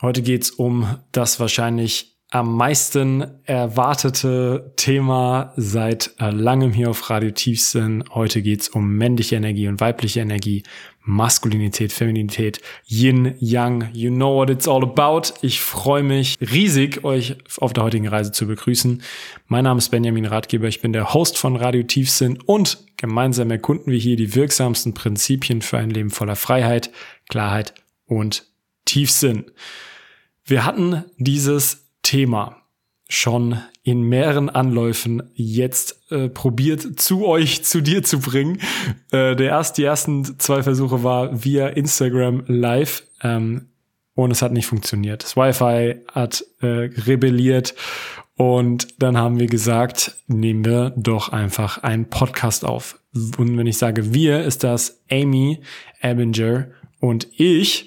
Heute geht's um das wahrscheinlich am meisten erwartete Thema seit äh, langem hier auf Radio Tiefsinn. Heute geht's um männliche Energie und weibliche Energie, Maskulinität, Femininität, Yin, Yang. You know what it's all about. Ich freue mich riesig, euch auf der heutigen Reise zu begrüßen. Mein Name ist Benjamin Ratgeber. Ich bin der Host von Radio Tiefsinn und gemeinsam erkunden wir hier die wirksamsten Prinzipien für ein Leben voller Freiheit, Klarheit und Tiefsinn. Wir hatten dieses Thema schon in mehreren Anläufen jetzt äh, probiert, zu euch, zu dir zu bringen. Äh, der erst, die ersten zwei Versuche war via Instagram Live ähm, und es hat nicht funktioniert. Das Wi-Fi hat äh, rebelliert und dann haben wir gesagt, nehmen wir doch einfach einen Podcast auf. Und wenn ich sage wir, ist das Amy Abinger und ich.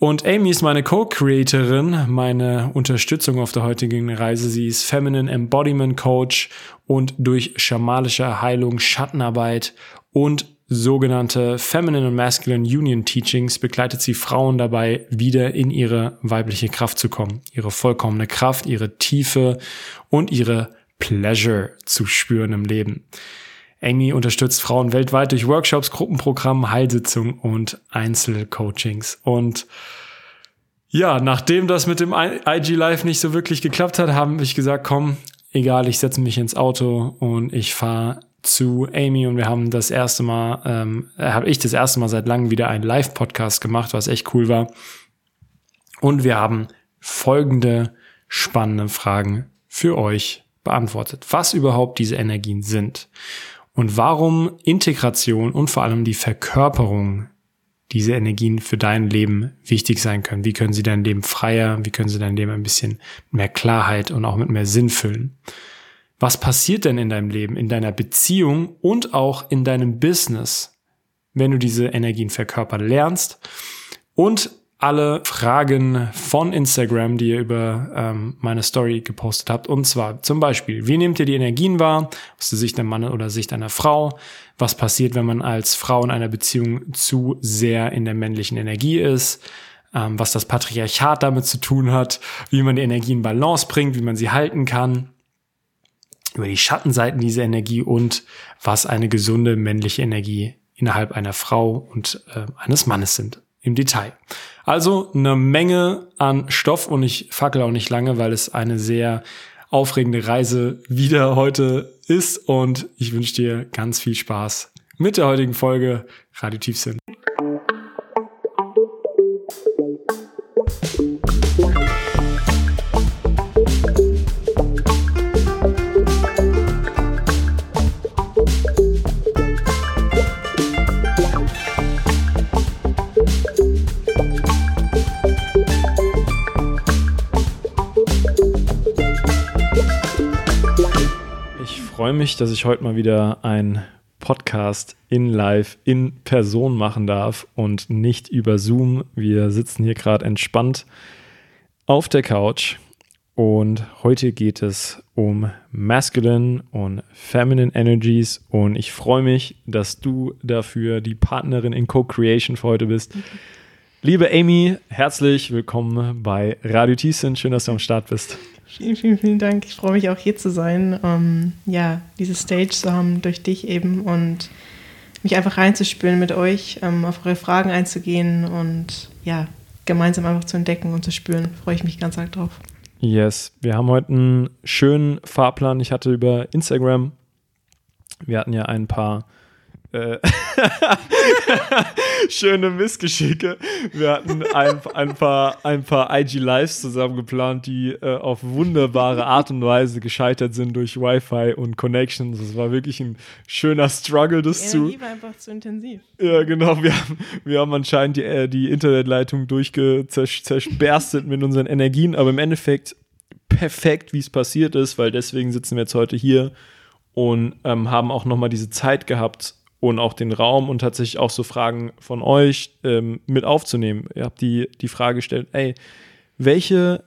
Und Amy ist meine Co-Creatorin, meine Unterstützung auf der heutigen Reise. Sie ist Feminine Embodiment Coach und durch schamalische Heilung, Schattenarbeit und sogenannte Feminine und Masculine Union Teachings begleitet sie Frauen dabei, wieder in ihre weibliche Kraft zu kommen, ihre vollkommene Kraft, ihre Tiefe und ihre Pleasure zu spüren im Leben. Amy unterstützt Frauen weltweit durch Workshops, Gruppenprogramme, Heilsitzungen und Einzelcoachings. Und ja, nachdem das mit dem IG Live nicht so wirklich geklappt hat, haben ich gesagt, komm, egal, ich setze mich ins Auto und ich fahre zu Amy und wir haben das erste Mal, ähm, habe ich das erste Mal seit langem wieder einen Live-Podcast gemacht, was echt cool war. Und wir haben folgende spannende Fragen für euch beantwortet, was überhaupt diese Energien sind und warum Integration und vor allem die Verkörperung dieser Energien für dein Leben wichtig sein können. Wie können sie dein Leben freier, wie können sie dein Leben ein bisschen mehr Klarheit und auch mit mehr Sinn füllen. Was passiert denn in deinem Leben, in deiner Beziehung und auch in deinem Business, wenn du diese Energien verkörpern lernst? Und alle Fragen von Instagram, die ihr über ähm, meine Story gepostet habt. Und zwar zum Beispiel, wie nehmt ihr die Energien wahr aus der Sicht der Mann oder Sicht einer Frau? Was passiert, wenn man als Frau in einer Beziehung zu sehr in der männlichen Energie ist? Ähm, was das Patriarchat damit zu tun hat? Wie man die Energie in Balance bringt? Wie man sie halten kann? Über die Schattenseiten dieser Energie und was eine gesunde männliche Energie innerhalb einer Frau und äh, eines Mannes sind im Detail. Also eine Menge an Stoff und ich fackel auch nicht lange, weil es eine sehr aufregende Reise wieder heute ist und ich wünsche dir ganz viel Spaß mit der heutigen Folge Radio Tiefsinn. Freue mich, dass ich heute mal wieder ein Podcast in Live, in Person machen darf und nicht über Zoom. Wir sitzen hier gerade entspannt auf der Couch und heute geht es um Masculine und Feminine Energies und ich freue mich, dass du dafür die Partnerin in Co-Creation für heute bist. Okay. Liebe Amy, herzlich willkommen bei Radio Thiessen. Schön, dass du am Start bist. Vielen, vielen, vielen Dank. Ich freue mich auch hier zu sein, um, ja, diese Stage zu haben durch dich eben und mich einfach reinzuspüren mit euch, um, auf eure Fragen einzugehen und ja, gemeinsam einfach zu entdecken und zu spüren. Freue ich mich ganz arg drauf. Yes, wir haben heute einen schönen Fahrplan. Ich hatte über Instagram, wir hatten ja ein paar äh, schöne Missgeschicke. Wir hatten ein, ein, paar, ein paar IG Lives zusammen geplant, die äh, auf wunderbare Art und Weise gescheitert sind durch Wi-Fi und Connections. Das war wirklich ein schöner Struggle, das die Energie war einfach zu intensiv. Ja, genau. Wir haben, wir haben anscheinend die, äh, die Internetleitung durchgezersperstet mit unseren Energien, aber im Endeffekt perfekt, wie es passiert ist, weil deswegen sitzen wir jetzt heute hier und ähm, haben auch nochmal diese Zeit gehabt, und auch den Raum und tatsächlich auch so Fragen von euch ähm, mit aufzunehmen. Ihr habt die, die Frage gestellt, ey, welche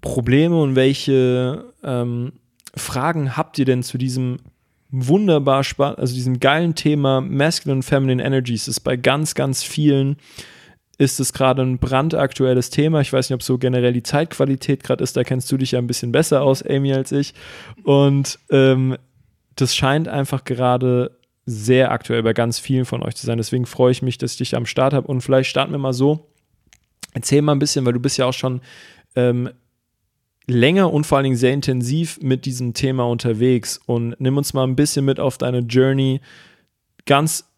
Probleme und welche ähm, Fragen habt ihr denn zu diesem wunderbar spannenden, also diesem geilen Thema Masculine und Feminine Energies? Das ist bei ganz, ganz vielen ist es gerade ein brandaktuelles Thema. Ich weiß nicht, ob so generell die Zeitqualität gerade ist. Da kennst du dich ja ein bisschen besser aus, Amy, als ich. Und ähm, das scheint einfach gerade sehr aktuell bei ganz vielen von euch zu sein. Deswegen freue ich mich, dass ich dich am Start habe. Und vielleicht starten wir mal so. Erzähl mal ein bisschen, weil du bist ja auch schon ähm, länger und vor allen Dingen sehr intensiv mit diesem Thema unterwegs. Und nimm uns mal ein bisschen mit auf deine Journey, ganz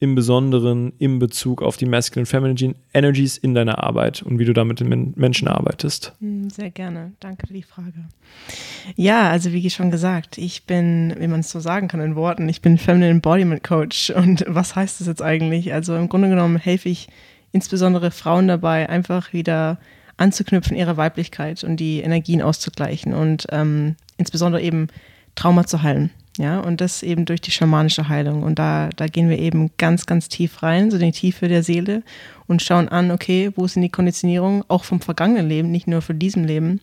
im Besonderen in Bezug auf die Masculine Feminine Energies in deiner Arbeit und wie du da mit den Menschen arbeitest. Hm, sehr gerne. Danke für die Frage. Ja, also wie schon gesagt, ich bin, wie man es so sagen kann in Worten, ich bin Feminine Embodiment Coach. Und was heißt das jetzt eigentlich? Also im Grunde genommen helfe ich insbesondere Frauen dabei, einfach wieder anzuknüpfen, ihre Weiblichkeit und die Energien auszugleichen und ähm, insbesondere eben Trauma zu heilen. Ja, und das eben durch die schamanische Heilung. Und da, da gehen wir eben ganz, ganz tief rein, so in die Tiefe der Seele und schauen an, okay, wo sind die Konditionierungen, auch vom vergangenen Leben, nicht nur von diesem Leben.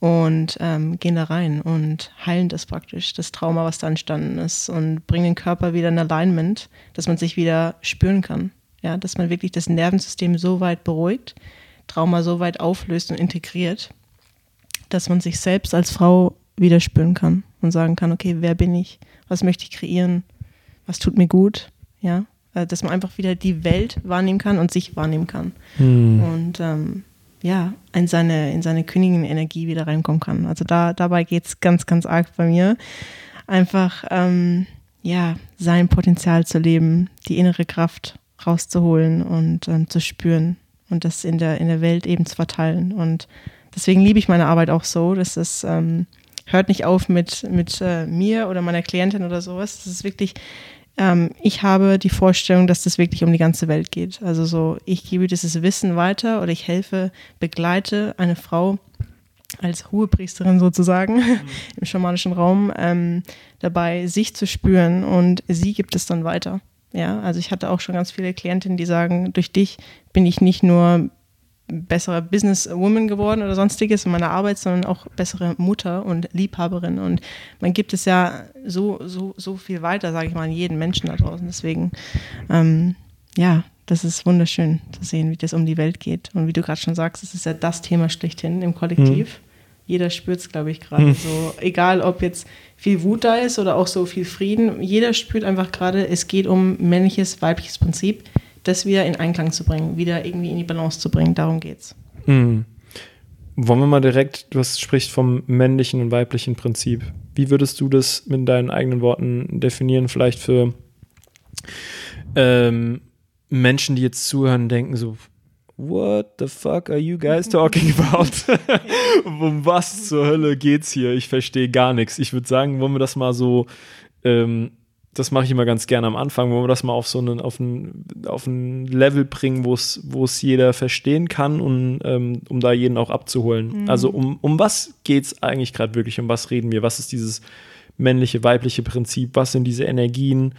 Und ähm, gehen da rein und heilen das praktisch, das Trauma, was da entstanden ist, und bringen den Körper wieder in Alignment, dass man sich wieder spüren kann. Ja, dass man wirklich das Nervensystem so weit beruhigt, Trauma so weit auflöst und integriert, dass man sich selbst als Frau wieder spüren kann und sagen kann, okay, wer bin ich? Was möchte ich kreieren? Was tut mir gut? Ja, äh, dass man einfach wieder die Welt wahrnehmen kann und sich wahrnehmen kann. Hm. Und ähm, ja, in seine, in seine Königin-Energie wieder reinkommen kann. Also da, dabei geht es ganz, ganz arg bei mir. Einfach, ähm, ja, sein Potenzial zu leben, die innere Kraft rauszuholen und ähm, zu spüren und das in der, in der Welt eben zu verteilen. Und deswegen liebe ich meine Arbeit auch so, dass es ähm, hört nicht auf mit, mit äh, mir oder meiner Klientin oder sowas. Das ist wirklich, ähm, ich habe die Vorstellung, dass das wirklich um die ganze Welt geht. Also so, ich gebe dieses Wissen weiter oder ich helfe, begleite eine Frau als Hohepriesterin sozusagen mhm. im schamanischen Raum ähm, dabei, sich zu spüren und sie gibt es dann weiter. Ja, also ich hatte auch schon ganz viele Klientinnen, die sagen, durch dich bin ich nicht nur bessere Businesswoman geworden oder sonstiges in meiner Arbeit, sondern auch bessere Mutter und Liebhaberin. Und man gibt es ja so, so, so viel weiter, sage ich mal, an jeden Menschen da draußen. Deswegen, ähm, ja, das ist wunderschön zu sehen, wie das um die Welt geht. Und wie du gerade schon sagst, es ist ja das Thema schlechthin im Kollektiv. Hm. Jeder spürt es, glaube ich, gerade hm. so. Egal, ob jetzt viel Wut da ist oder auch so viel Frieden. Jeder spürt einfach gerade, es geht um männliches, weibliches Prinzip das wieder in Einklang zu bringen, wieder irgendwie in die Balance zu bringen. Darum geht's. Mhm. Wollen wir mal direkt, du hast, sprichst vom männlichen und weiblichen Prinzip. Wie würdest du das mit deinen eigenen Worten definieren? Vielleicht für ähm, Menschen, die jetzt zuhören, denken so, What the fuck are you guys talking about? um was zur Hölle geht's hier? Ich verstehe gar nichts. Ich würde sagen, wollen wir das mal so ähm, das mache ich immer ganz gerne am Anfang, wo wir das mal auf so einen, auf ein, auf ein Level bringen, wo es, wo es jeder verstehen kann und ähm, um da jeden auch abzuholen. Mhm. Also um, um was geht es eigentlich gerade wirklich? Um was reden wir? Was ist dieses männliche, weibliche Prinzip? Was sind diese Energien?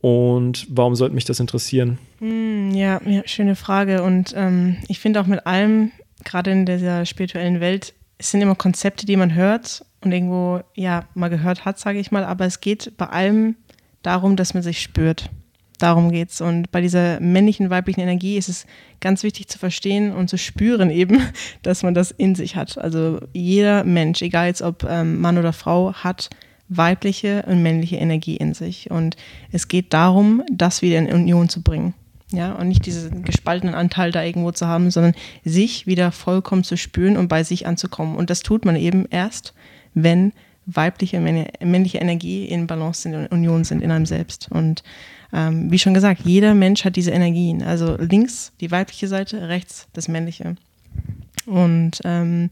Und warum sollte mich das interessieren? Mhm, ja, ja, schöne Frage. Und ähm, ich finde auch mit allem, gerade in dieser spirituellen Welt, es sind immer Konzepte, die man hört und irgendwo ja mal gehört hat, sage ich mal. Aber es geht bei allem darum, dass man sich spürt. Darum geht's. Und bei dieser männlichen, weiblichen Energie ist es ganz wichtig zu verstehen und zu spüren eben, dass man das in sich hat. Also jeder Mensch, egal jetzt ob ähm, Mann oder Frau, hat weibliche und männliche Energie in sich. Und es geht darum, das wieder in Union zu bringen. Ja, und nicht diesen gespaltenen Anteil da irgendwo zu haben, sondern sich wieder vollkommen zu spüren und bei sich anzukommen. Und das tut man eben erst, wenn weibliche, männliche Energie in Balance sind, in Union sind in einem selbst. Und ähm, wie schon gesagt, jeder Mensch hat diese Energien. Also links die weibliche Seite, rechts das männliche. Und ähm,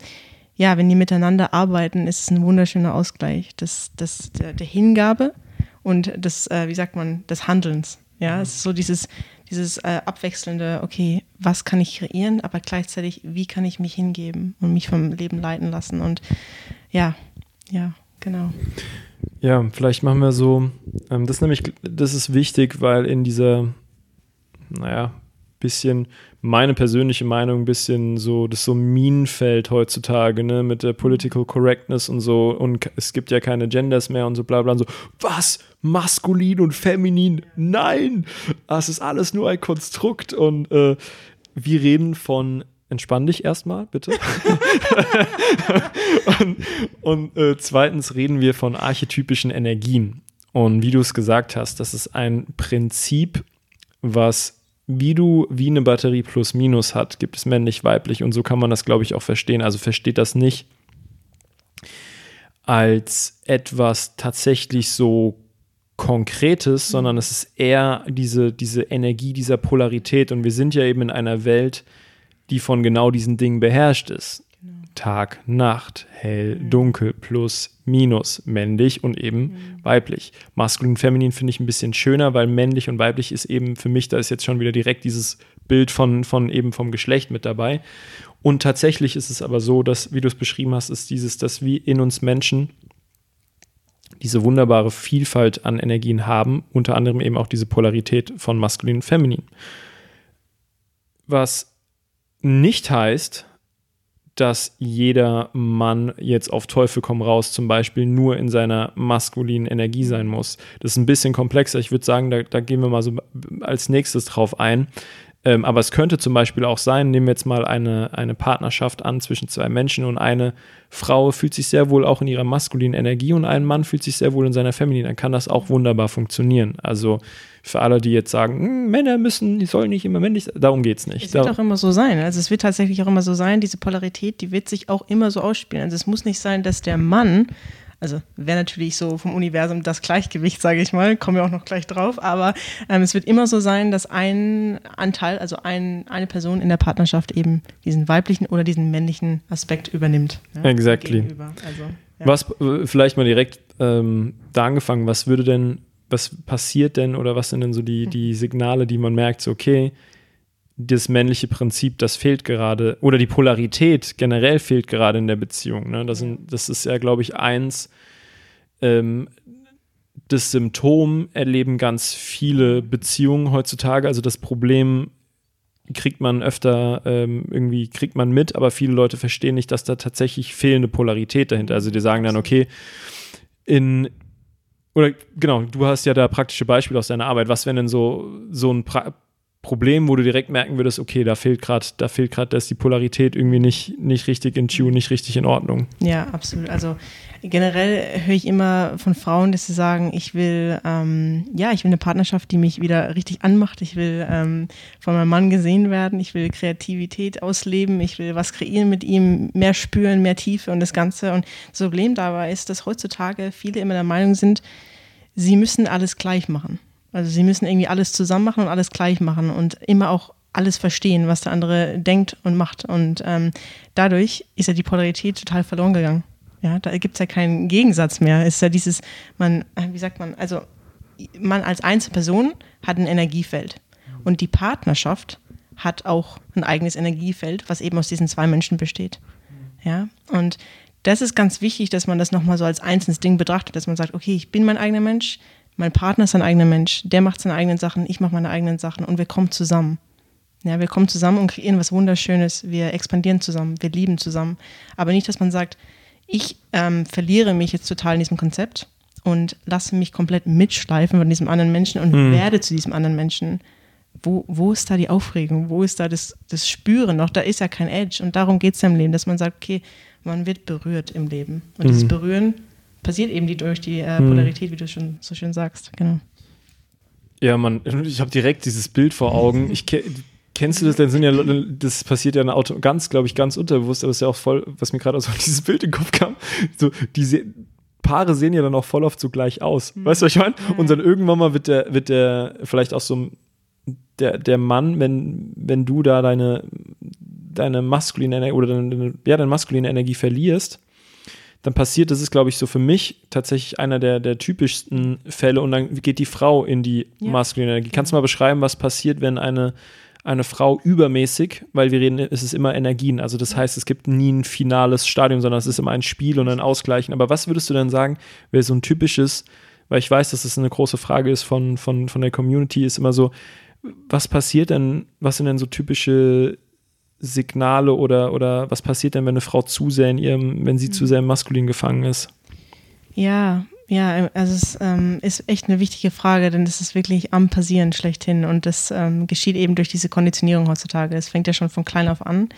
ja, wenn die miteinander arbeiten, ist es ein wunderschöner Ausgleich das, das, der, der Hingabe und des, äh, wie sagt man, des Handelns. Ja, es ist so dieses, dieses äh, abwechselnde, okay, was kann ich kreieren, aber gleichzeitig, wie kann ich mich hingeben und mich vom Leben leiten lassen. Und ja, ja, Genau. Ja, vielleicht machen wir so, ähm, das ist nämlich, das ist wichtig, weil in dieser, naja, bisschen meine persönliche Meinung, ein bisschen so, das so Minenfeld heutzutage, ne, mit der Political Correctness und so, und es gibt ja keine Genders mehr und so bla bla und so, was? Maskulin und feminin? Nein! Das ist alles nur ein Konstrukt und äh, wir reden von entspann dich erstmal, bitte. und, und äh, zweitens reden wir von archetypischen Energien. Und wie du es gesagt hast, das ist ein Prinzip, was wie du wie eine Batterie plus minus hat, gibt es männlich, weiblich und so kann man das, glaube ich, auch verstehen. Also versteht das nicht als etwas tatsächlich so Konkretes, sondern es ist eher diese, diese Energie dieser Polarität. Und wir sind ja eben in einer Welt, die von genau diesen Dingen beherrscht ist. Genau. Tag, Nacht, hell, mhm. dunkel, plus, minus, männlich und eben mhm. weiblich. Maskulin, feminin finde ich ein bisschen schöner, weil männlich und weiblich ist eben für mich, da ist jetzt schon wieder direkt dieses Bild von, von eben vom Geschlecht mit dabei. Und tatsächlich ist es aber so, dass, wie du es beschrieben hast, ist dieses, dass wir in uns Menschen diese wunderbare Vielfalt an Energien haben, unter anderem eben auch diese Polarität von maskulin und feminin. Was nicht heißt, dass jeder Mann jetzt auf Teufel komm raus zum Beispiel nur in seiner maskulinen Energie sein muss. Das ist ein bisschen komplexer. Ich würde sagen, da, da, gehen wir mal so als nächstes drauf ein. Ähm, aber es könnte zum Beispiel auch sein, nehmen wir jetzt mal eine, eine Partnerschaft an zwischen zwei Menschen und eine Frau fühlt sich sehr wohl auch in ihrer maskulinen Energie und ein Mann fühlt sich sehr wohl in seiner femininen, dann kann das auch wunderbar funktionieren. Also für alle, die jetzt sagen, hm, Männer müssen, die sollen nicht immer männlich sein, darum geht es nicht. Es wird auch immer so sein. Also es wird tatsächlich auch immer so sein, diese Polarität, die wird sich auch immer so ausspielen. Also es muss nicht sein, dass der Mann also wäre natürlich so vom Universum das Gleichgewicht, sage ich mal, kommen wir auch noch gleich drauf, aber ähm, es wird immer so sein, dass ein Anteil, also ein, eine Person in der Partnerschaft eben diesen weiblichen oder diesen männlichen Aspekt übernimmt. Ja, exactly. Also, ja. Was, äh, vielleicht mal direkt ähm, da angefangen, was würde denn, was passiert denn oder was sind denn so die, hm. die Signale, die man merkt, so okay, das männliche Prinzip, das fehlt gerade, oder die Polarität generell fehlt gerade in der Beziehung. Ne? Das, sind, das ist ja, glaube ich, eins. Ähm, das Symptom erleben ganz viele Beziehungen heutzutage. Also das Problem kriegt man öfter ähm, irgendwie kriegt man mit, aber viele Leute verstehen nicht, dass da tatsächlich fehlende Polarität dahinter. Also die sagen dann, okay, in oder genau, du hast ja da praktische Beispiele aus deiner Arbeit. Was wäre denn so, so ein pra Problem, wo du direkt merken würdest, okay, da fehlt gerade, da fehlt gerade, da ist die Polarität irgendwie nicht, nicht richtig in Tune, nicht richtig in Ordnung. Ja, absolut. Also generell höre ich immer von Frauen, dass sie sagen, ich will, ähm, ja, ich will eine Partnerschaft, die mich wieder richtig anmacht. Ich will ähm, von meinem Mann gesehen werden. Ich will Kreativität ausleben. Ich will was kreieren mit ihm, mehr spüren, mehr Tiefe und das Ganze. Und das Problem dabei ist, dass heutzutage viele immer der Meinung sind, sie müssen alles gleich machen. Also sie müssen irgendwie alles zusammen machen und alles gleich machen und immer auch alles verstehen, was der andere denkt und macht. Und ähm, dadurch ist ja die Polarität total verloren gegangen. Ja, da gibt es ja keinen Gegensatz mehr. Ist ja dieses, man, äh, wie sagt man, also man als Einzelperson hat ein Energiefeld. Und die Partnerschaft hat auch ein eigenes Energiefeld, was eben aus diesen zwei Menschen besteht. Ja, und das ist ganz wichtig, dass man das nochmal so als einzelnes Ding betrachtet, dass man sagt, okay, ich bin mein eigener Mensch, mein Partner ist ein eigener Mensch, der macht seine eigenen Sachen, ich mache meine eigenen Sachen und wir kommen zusammen. Ja, wir kommen zusammen und kreieren was Wunderschönes, wir expandieren zusammen, wir lieben zusammen. Aber nicht, dass man sagt, ich ähm, verliere mich jetzt total in diesem Konzept und lasse mich komplett mitschleifen von diesem anderen Menschen und mhm. werde zu diesem anderen Menschen. Wo, wo ist da die Aufregung? Wo ist da das, das Spüren noch? Da ist ja kein Edge. Und darum geht es ja im Leben, dass man sagt, okay, man wird berührt im Leben. Und mhm. dieses Berühren passiert eben die, durch die äh, hm. Polarität, wie du schon so schön sagst. Genau. Ja, man, ich habe direkt dieses Bild vor Augen. Ich kennst du das? Dann sind ja, das passiert ja Auto, ganz, glaube ich, ganz unterbewusst, aber es ist ja auch voll, was mir gerade aus dieses Bild in den Kopf kam. So, diese Paare sehen ja dann auch voll oft so gleich aus. Mhm. Weißt du, was ich meine? Und dann irgendwann mal wird der, wird der vielleicht auch so der, der Mann, wenn, wenn du da deine, deine maskuline Energie oder deine, ja, deine maskuline Energie verlierst, dann passiert, das ist, glaube ich, so für mich tatsächlich einer der, der typischsten Fälle und dann geht die Frau in die ja. maskuline Energie. Kannst du mal beschreiben, was passiert, wenn eine, eine Frau übermäßig, weil wir reden, es ist immer Energien, also das heißt, es gibt nie ein finales Stadium, sondern es ist immer ein Spiel und ein Ausgleichen. Aber was würdest du denn sagen, wäre so ein typisches, weil ich weiß, dass es das eine große Frage ist von, von, von der Community, ist immer so, was passiert denn, was sind denn so typische Signale oder, oder was passiert denn, wenn eine Frau zu sehr in ihrem, wenn sie mhm. zu sehr im Maskulin gefangen ist? Ja, Ja, also es ähm, ist echt eine wichtige Frage, denn das ist wirklich am Passieren schlechthin und das ähm, geschieht eben durch diese Konditionierung heutzutage. Es fängt ja schon von klein auf an.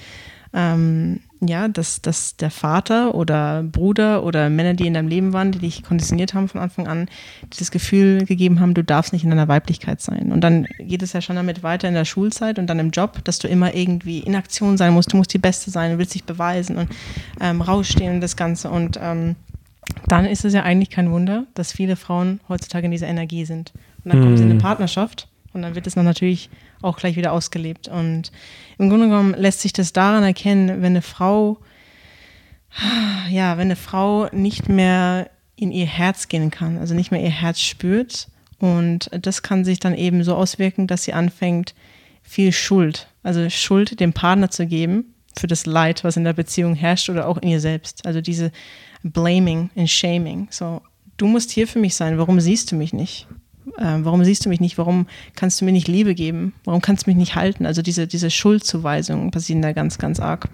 Ähm, ja, dass, dass der Vater oder Bruder oder Männer, die in deinem Leben waren, die dich konditioniert haben von Anfang an, die das Gefühl gegeben haben, du darfst nicht in deiner Weiblichkeit sein. Und dann geht es ja schon damit weiter in der Schulzeit und dann im Job, dass du immer irgendwie in Aktion sein musst, du musst die Beste sein, du willst dich beweisen und ähm, rausstehen und das Ganze. Und ähm, dann ist es ja eigentlich kein Wunder, dass viele Frauen heutzutage in dieser Energie sind. Und dann kommen sie in eine Partnerschaft und dann wird es dann natürlich auch gleich wieder ausgelebt. Und im Grunde genommen lässt sich das daran erkennen, wenn eine Frau, ja, wenn eine Frau nicht mehr in ihr Herz gehen kann, also nicht mehr ihr Herz spürt. Und das kann sich dann eben so auswirken, dass sie anfängt, viel Schuld, also Schuld dem Partner zu geben für das Leid, was in der Beziehung herrscht oder auch in ihr selbst. Also diese Blaming and Shaming. So, du musst hier für mich sein, warum siehst du mich nicht? Äh, warum siehst du mich nicht, warum kannst du mir nicht Liebe geben, warum kannst du mich nicht halten? Also diese, diese Schuldzuweisungen passieren da ganz, ganz arg.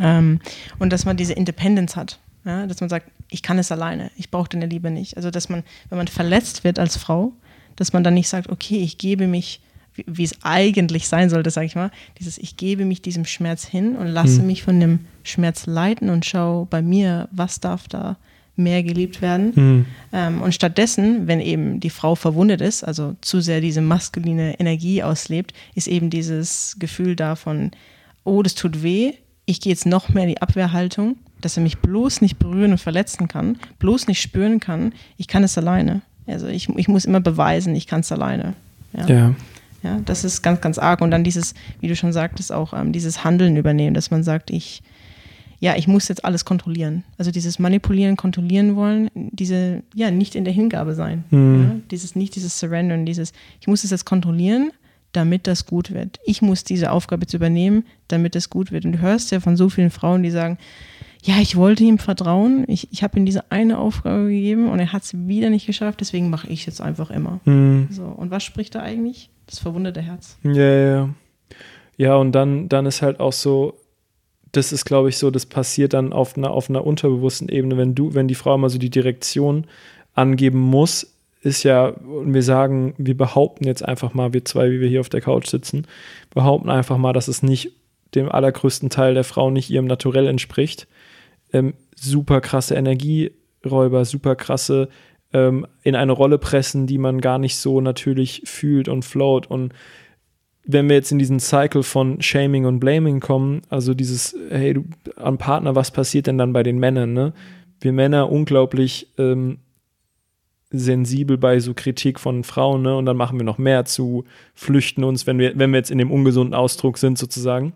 Ähm, und dass man diese Independence hat, ja? dass man sagt, ich kann es alleine, ich brauche deine Liebe nicht. Also dass man, wenn man verletzt wird als Frau, dass man dann nicht sagt, okay, ich gebe mich, wie, wie es eigentlich sein sollte, sage ich mal, dieses, ich gebe mich diesem Schmerz hin und lasse mhm. mich von dem Schmerz leiten und schaue bei mir, was darf da mehr geliebt werden. Mhm. Ähm, und stattdessen, wenn eben die Frau verwundet ist, also zu sehr diese maskuline Energie auslebt, ist eben dieses Gefühl davon, oh, das tut weh, ich gehe jetzt noch mehr in die Abwehrhaltung, dass er mich bloß nicht berühren und verletzen kann, bloß nicht spüren kann, ich kann es alleine. Also ich, ich muss immer beweisen, ich kann es alleine. Ja. ja. ja. das ist ganz, ganz arg. Und dann dieses, wie du schon sagtest, auch ähm, dieses Handeln übernehmen, dass man sagt, ich, ja, ich muss jetzt alles kontrollieren. Also dieses Manipulieren, kontrollieren wollen, diese, ja, nicht in der Hingabe sein. Mhm. Ja? Dieses, nicht dieses Surrendern, dieses, ich muss es jetzt kontrollieren, damit das gut wird. Ich muss diese Aufgabe jetzt übernehmen, damit das gut wird. Und du hörst ja von so vielen Frauen, die sagen, ja, ich wollte ihm vertrauen, ich, ich habe ihm diese eine Aufgabe gegeben und er hat es wieder nicht geschafft, deswegen mache ich es jetzt einfach immer. Mhm. So, und was spricht da eigentlich? Das verwundete Herz. Ja, ja. Ja, und dann, dann ist halt auch so, das ist, glaube ich, so, das passiert dann auf einer, auf einer unterbewussten Ebene, wenn du, wenn die Frau mal so die Direktion angeben muss, ist ja, und wir sagen, wir behaupten jetzt einfach mal, wir zwei, wie wir hier auf der Couch sitzen, behaupten einfach mal, dass es nicht dem allergrößten Teil der Frau nicht ihrem Naturell entspricht. Ähm, super krasse Energieräuber, super krasse ähm, in eine Rolle pressen, die man gar nicht so natürlich fühlt und float und wenn wir jetzt in diesen Cycle von Shaming und Blaming kommen, also dieses, hey, du am Partner, was passiert denn dann bei den Männern, ne? Wir Männer unglaublich ähm, sensibel bei so Kritik von Frauen, ne? Und dann machen wir noch mehr zu, flüchten uns, wenn wir, wenn wir jetzt in dem ungesunden Ausdruck sind, sozusagen.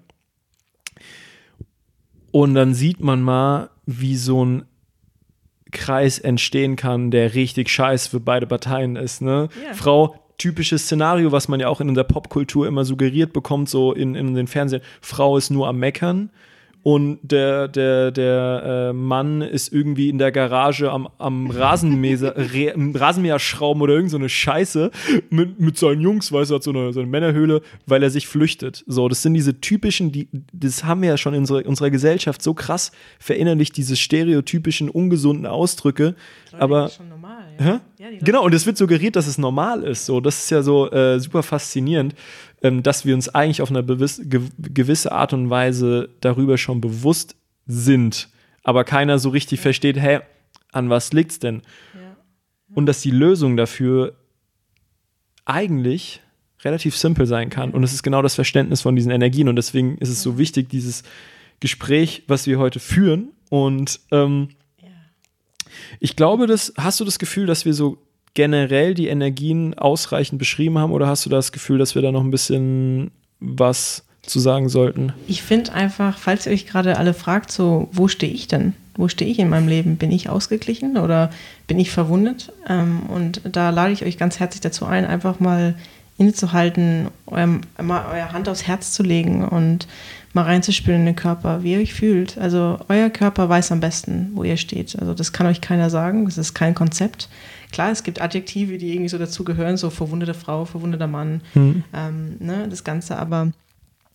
Und dann sieht man mal, wie so ein Kreis entstehen kann, der richtig scheiß für beide Parteien ist. Ne? Yeah. Frau typisches Szenario, was man ja auch in der Popkultur immer suggeriert bekommt, so in, in den Fernsehen. Frau ist nur am Meckern und der, der, der äh, Mann ist irgendwie in der Garage am, am Rasenmäher, Rasenmäher schrauben oder irgend so eine Scheiße mit, mit seinen Jungs, weißt du, hat so eine, so eine Männerhöhle, weil er sich flüchtet. So, das sind diese typischen, die, das haben wir ja schon in unserer, unserer Gesellschaft so krass verinnerlicht, diese stereotypischen, ungesunden Ausdrücke. Leute, aber. Das ist schon normal, ja. ja genau, und es wird suggeriert, dass es normal ist. So, das ist ja so äh, super faszinierend ähm, dass wir uns eigentlich auf eine gewisse Art und Weise darüber schon bewusst sind, aber keiner so richtig ja. versteht, hä, an was liegt's denn? Und dass die Lösung dafür eigentlich relativ simpel sein kann. Und es ist genau das Verständnis von diesen Energien. Und deswegen ist es so wichtig, dieses Gespräch, was wir heute führen. Und ähm, ich glaube, dass, hast du das Gefühl, dass wir so generell die Energien ausreichend beschrieben haben oder hast du das Gefühl, dass wir da noch ein bisschen was zu sagen sollten? Ich finde einfach, falls ihr euch gerade alle fragt, so, wo stehe ich denn? Wo stehe ich in meinem Leben? Bin ich ausgeglichen oder bin ich verwundet? Ähm, und da lade ich euch ganz herzlich dazu ein, einfach mal innezuhalten, eurem, mal euer Hand aufs Herz zu legen und mal reinzuspüren in den Körper, wie ihr euch fühlt. Also euer Körper weiß am besten, wo ihr steht. Also das kann euch keiner sagen, das ist kein Konzept. Klar, es gibt Adjektive, die irgendwie so dazu gehören, so verwundete Frau, verwundeter Mann, mhm. ähm, ne, das Ganze, aber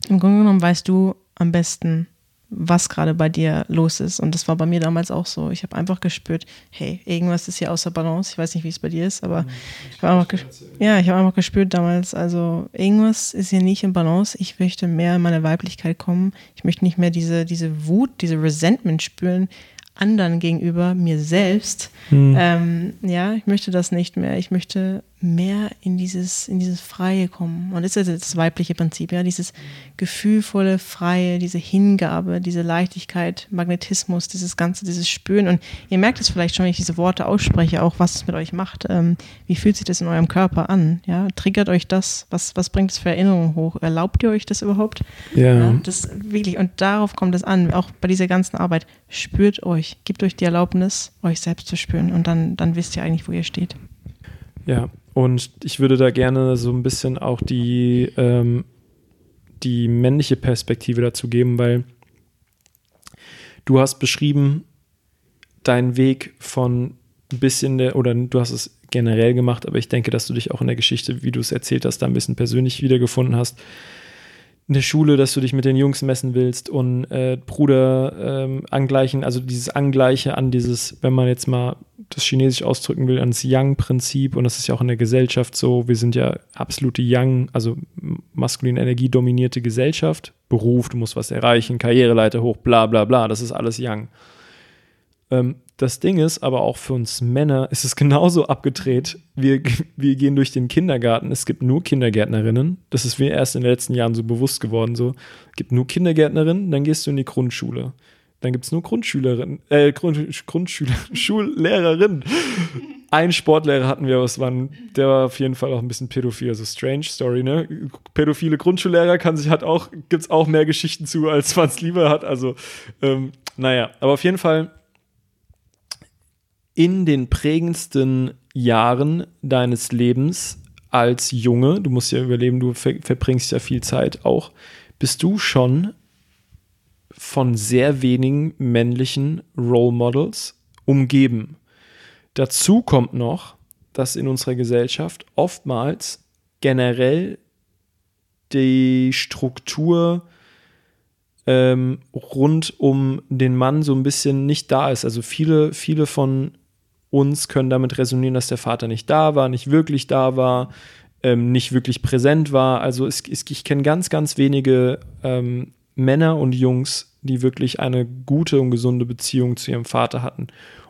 im Grunde genommen weißt du am besten, was gerade bei dir los ist. Und das war bei mir damals auch so. Ich habe einfach gespürt, hey, irgendwas ist hier außer Balance. Ich weiß nicht, wie es bei dir ist, aber ich habe einfach, ja, ich hab einfach gespürt damals, also irgendwas ist hier nicht in Balance. Ich möchte mehr in meine Weiblichkeit kommen. Ich möchte nicht mehr diese, diese Wut, diese Resentment spüren, anderen gegenüber, mir selbst. Mhm. Ähm, ja, ich möchte das nicht mehr. Ich möchte mehr in dieses, in dieses Freie kommen. Und das ist das weibliche Prinzip, ja, dieses gefühlvolle, freie, diese Hingabe, diese Leichtigkeit, Magnetismus, dieses Ganze, dieses Spüren. Und ihr merkt es vielleicht schon, wenn ich diese Worte ausspreche, auch was es mit euch macht. Ähm, wie fühlt sich das in eurem Körper an? Ja, triggert euch das? Was, was bringt es für Erinnerungen hoch? Erlaubt ihr euch das überhaupt? Ja. ja. Das wirklich, und darauf kommt es an, auch bei dieser ganzen Arbeit. Spürt euch, gebt euch die Erlaubnis, euch selbst zu spüren. Und dann, dann wisst ihr eigentlich, wo ihr steht. Ja, und ich würde da gerne so ein bisschen auch die, ähm, die männliche Perspektive dazu geben, weil du hast beschrieben, deinen Weg von ein bisschen der, oder du hast es generell gemacht, aber ich denke, dass du dich auch in der Geschichte, wie du es erzählt hast, da ein bisschen persönlich wiedergefunden hast in der Schule, dass du dich mit den Jungs messen willst und äh, Bruder ähm, angleichen, also dieses Angleiche an dieses, wenn man jetzt mal das Chinesisch ausdrücken will, ans Yang-Prinzip. Und das ist ja auch in der Gesellschaft so, wir sind ja absolute Yang, also maskuline Energie dominierte Gesellschaft, Beruf, du musst was erreichen, Karriereleiter hoch, bla bla bla, das ist alles Yang. Ähm, das Ding ist aber auch für uns Männer ist es genauso abgedreht. Wir, wir gehen durch den Kindergarten. Es gibt nur Kindergärtnerinnen. Das ist mir erst in den letzten Jahren so bewusst geworden. So, es gibt nur Kindergärtnerinnen, dann gehst du in die Grundschule. Dann gibt es nur Grundschülerinnen, äh, Grund, Grundschüler, Schullehrerinnen. Ein Sportlehrer hatten wir, was waren, der war auf jeden Fall auch ein bisschen pädophil, also strange Story, ne? Pädophile Grundschullehrer kann sich hat auch, gibt's auch mehr Geschichten zu, als man es lieber hat. Also, ähm, naja, aber auf jeden Fall in den prägendsten Jahren deines Lebens als Junge, du musst ja überleben, du ver verbringst ja viel Zeit auch, bist du schon von sehr wenigen männlichen Role Models umgeben. Dazu kommt noch, dass in unserer Gesellschaft oftmals generell die Struktur ähm, rund um den Mann so ein bisschen nicht da ist. Also viele, viele von uns können damit resonieren, dass der Vater nicht da war, nicht wirklich da war, ähm, nicht wirklich präsent war. Also es, es, ich kenne ganz, ganz wenige ähm, Männer und Jungs, die wirklich eine gute und gesunde Beziehung zu ihrem Vater hatten.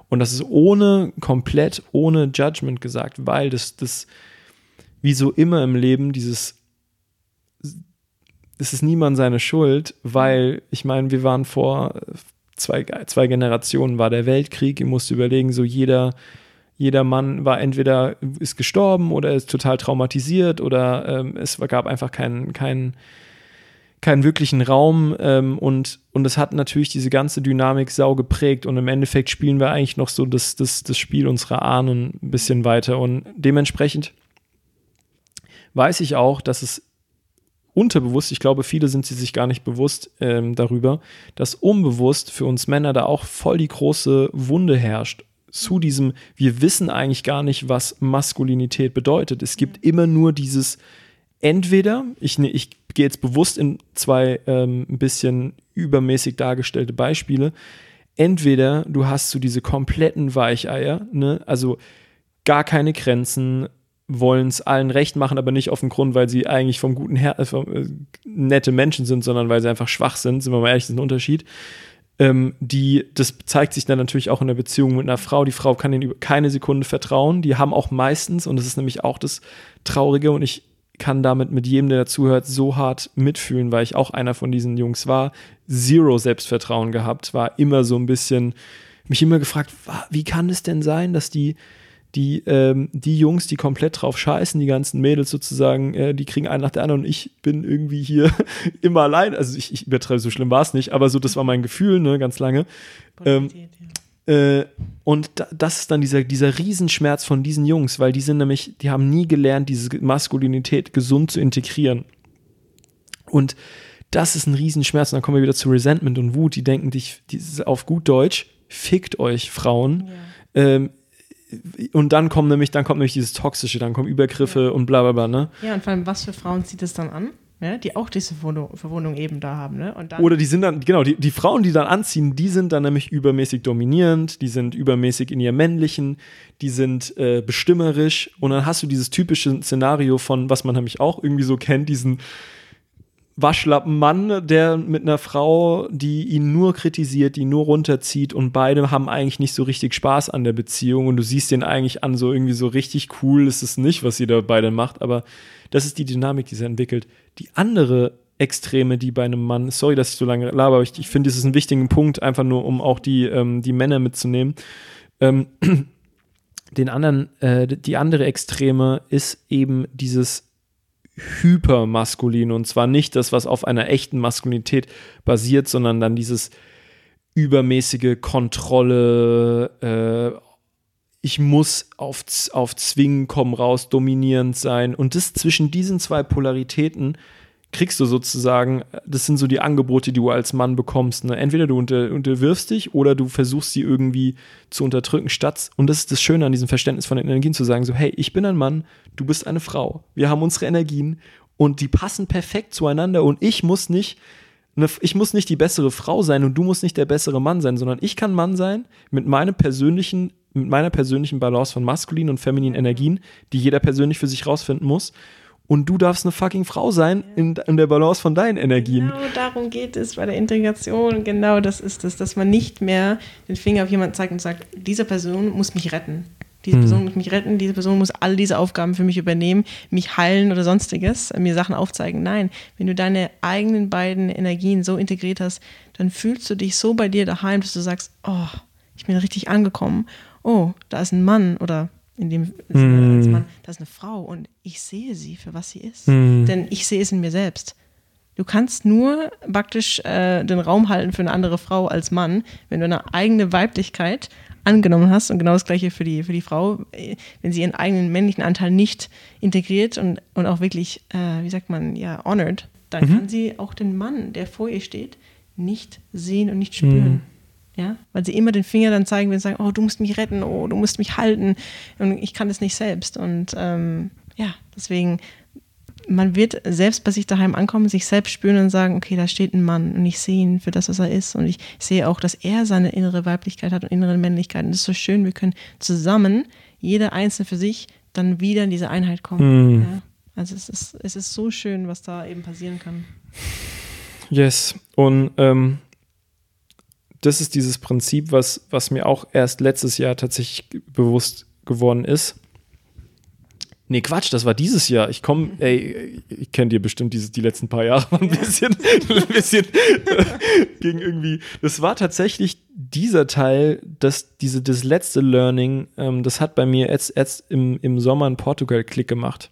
Und das ist ohne, komplett ohne Judgment gesagt, weil das, das, wie so immer im Leben, dieses, es ist niemand seine Schuld, weil ich meine, wir waren vor zwei, zwei Generationen war der Weltkrieg. Ihr musst überlegen, so jeder, jeder Mann war entweder ist gestorben oder ist total traumatisiert oder ähm, es gab einfach keinen, keinen, keinen wirklichen Raum ähm, und, und es hat natürlich diese ganze Dynamik sau geprägt und im Endeffekt spielen wir eigentlich noch so das, das, das Spiel unserer Ahnen ein bisschen weiter und dementsprechend weiß ich auch, dass es unterbewusst, ich glaube, viele sind sie sich gar nicht bewusst ähm, darüber, dass unbewusst für uns Männer da auch voll die große Wunde herrscht. Zu diesem, wir wissen eigentlich gar nicht, was Maskulinität bedeutet. Es gibt immer nur dieses entweder, ich, ne, ich gehe jetzt bewusst in zwei ähm, ein bisschen übermäßig dargestellte Beispiele, entweder du hast so diese kompletten Weicheier, ne? also gar keine Grenzen, wollen es allen recht machen, aber nicht auf den Grund, weil sie eigentlich vom guten Her äh, vom, äh, nette Menschen sind, sondern weil sie einfach schwach sind, sind wir mal ehrlich, das ist ein Unterschied. Ähm, die, das zeigt sich dann natürlich auch in der Beziehung mit einer Frau. Die Frau kann ihnen keine Sekunde vertrauen. Die haben auch meistens, und das ist nämlich auch das Traurige, und ich kann damit mit jedem, der dazuhört, so hart mitfühlen, weil ich auch einer von diesen Jungs war, zero Selbstvertrauen gehabt, war immer so ein bisschen, mich immer gefragt, wie kann es denn sein, dass die die, ähm, die Jungs, die komplett drauf scheißen, die ganzen Mädels sozusagen, äh, die kriegen einen nach der anderen und ich bin irgendwie hier immer allein. Also ich, ich übertreibe, so schlimm war es nicht, aber so, das war mein Gefühl, ne, ganz lange. Ähm, äh, und da, das ist dann dieser, dieser Riesenschmerz von diesen Jungs, weil die sind nämlich, die haben nie gelernt, diese Maskulinität gesund zu integrieren. Und das ist ein Riesenschmerz. Und dann kommen wir wieder zu Resentment und Wut. Die denken dich, auf gut Deutsch, fickt euch Frauen. Ja. Ähm, und dann kommt nämlich, dann kommt nämlich dieses Toxische, dann kommen Übergriffe ja. und bla bla bla, ne? Ja, und vor allem, was für Frauen zieht es dann an? ne? die auch diese Verwundung, Verwundung eben da haben. Ne? Und dann Oder die sind dann, genau, die, die Frauen, die dann anziehen, die sind dann nämlich übermäßig dominierend, die sind übermäßig in ihr Männlichen, die sind äh, bestimmerisch und dann hast du dieses typische Szenario von, was man nämlich auch irgendwie so kennt, diesen Waschlappenmann, der mit einer Frau, die ihn nur kritisiert, die nur runterzieht und beide haben eigentlich nicht so richtig Spaß an der Beziehung und du siehst den eigentlich an, so irgendwie so richtig cool ist es nicht, was sie da beide macht, aber das ist die Dynamik, die sie entwickelt. Die andere Extreme, die bei einem Mann, sorry, dass ich so lange laber, aber ich, ich finde, das ist ein wichtiger Punkt, einfach nur, um auch die, ähm, die Männer mitzunehmen. Ähm, den anderen, äh, die andere Extreme ist eben dieses hypermaskulin. Und zwar nicht das, was auf einer echten Maskulinität basiert, sondern dann dieses übermäßige Kontrolle, äh, ich muss auf, auf Zwingen kommen raus, dominierend sein. Und das zwischen diesen zwei Polaritäten kriegst du sozusagen, das sind so die Angebote, die du als Mann bekommst. Ne? Entweder du unter, unterwirfst dich oder du versuchst sie irgendwie zu unterdrücken, statt, und das ist das Schöne an diesem Verständnis von den Energien, zu sagen, so, hey, ich bin ein Mann, du bist eine Frau, wir haben unsere Energien und die passen perfekt zueinander und ich muss nicht, ich muss nicht die bessere Frau sein und du musst nicht der bessere Mann sein, sondern ich kann Mann sein mit meinem persönlichen mit meiner persönlichen Balance von maskulinen und femininen Energien, die jeder persönlich für sich rausfinden muss und du darfst eine fucking Frau sein in, in, der Balance von deinen Energien. Genau darum geht es bei der Integration. Genau das ist es, dass man nicht mehr den Finger auf jemanden zeigt und sagt, diese Person muss mich retten. Diese Person hm. muss mich retten, diese Person muss all diese Aufgaben für mich übernehmen, mich heilen oder sonstiges, mir Sachen aufzeigen. Nein, wenn du deine eigenen beiden Energien so integriert hast, dann fühlst du dich so bei dir daheim, dass du sagst, oh, ich bin richtig angekommen. Oh, da ist ein Mann oder in dem Sinne als hm. Mann, das ist eine Frau und ich sehe sie für was sie ist. Mm. Denn ich sehe es in mir selbst. Du kannst nur praktisch äh, den Raum halten für eine andere Frau als Mann, wenn du eine eigene Weiblichkeit angenommen hast und genau das gleiche für die, für die Frau, äh, wenn sie ihren eigenen männlichen Anteil nicht integriert und, und auch wirklich, äh, wie sagt man, ja, honored, dann mhm. kann sie auch den Mann, der vor ihr steht, nicht sehen und nicht spüren. Mhm. Ja, weil sie immer den Finger dann zeigen und sagen, oh, du musst mich retten, oh, du musst mich halten und ich kann das nicht selbst. Und ähm, ja, deswegen, man wird selbst bei sich daheim ankommen, sich selbst spüren und sagen, okay, da steht ein Mann und ich sehe ihn für das, was er ist. Und ich sehe auch, dass er seine innere Weiblichkeit hat und innere Männlichkeit. Und das ist so schön, wir können zusammen, jeder Einzelne für sich, dann wieder in diese Einheit kommen. Mhm. Ja? Also es ist, es ist so schön, was da eben passieren kann. Yes. Und ähm, das ist dieses Prinzip, was, was mir auch erst letztes Jahr tatsächlich bewusst geworden ist. Nee, Quatsch, das war dieses Jahr. Ich komme, ey, ich kenne dir bestimmt dieses, die letzten paar Jahre ein bisschen, ein bisschen äh, gegen irgendwie. Das war tatsächlich dieser Teil, dass diese, das letzte Learning, ähm, das hat bei mir jetzt, jetzt im, im Sommer in Portugal Klick gemacht.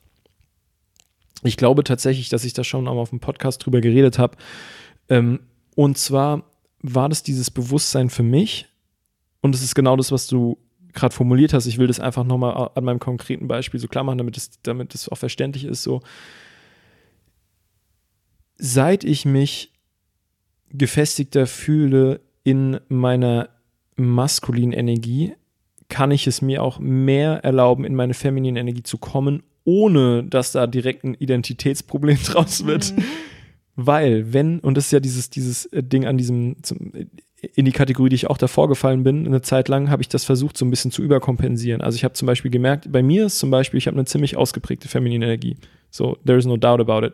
Ich glaube tatsächlich, dass ich da schon auch auf dem Podcast drüber geredet habe. Ähm, und zwar war das dieses Bewusstsein für mich. Und es ist genau das, was du gerade formuliert hast. Ich will das einfach nochmal an meinem konkreten Beispiel so klar machen, damit es, damit auch verständlich ist. So, seit ich mich gefestigter fühle in meiner maskulinen Energie, kann ich es mir auch mehr erlauben, in meine feminine Energie zu kommen, ohne dass da direkt ein Identitätsproblem draus wird. Mhm. Weil, wenn, und das ist ja dieses, dieses äh, Ding an diesem, zum, in die Kategorie, die ich auch davor gefallen bin, eine Zeit lang habe ich das versucht, so ein bisschen zu überkompensieren. Also ich habe zum Beispiel gemerkt, bei mir ist zum Beispiel, ich habe eine ziemlich ausgeprägte feminine Energie. So, there is no doubt about it.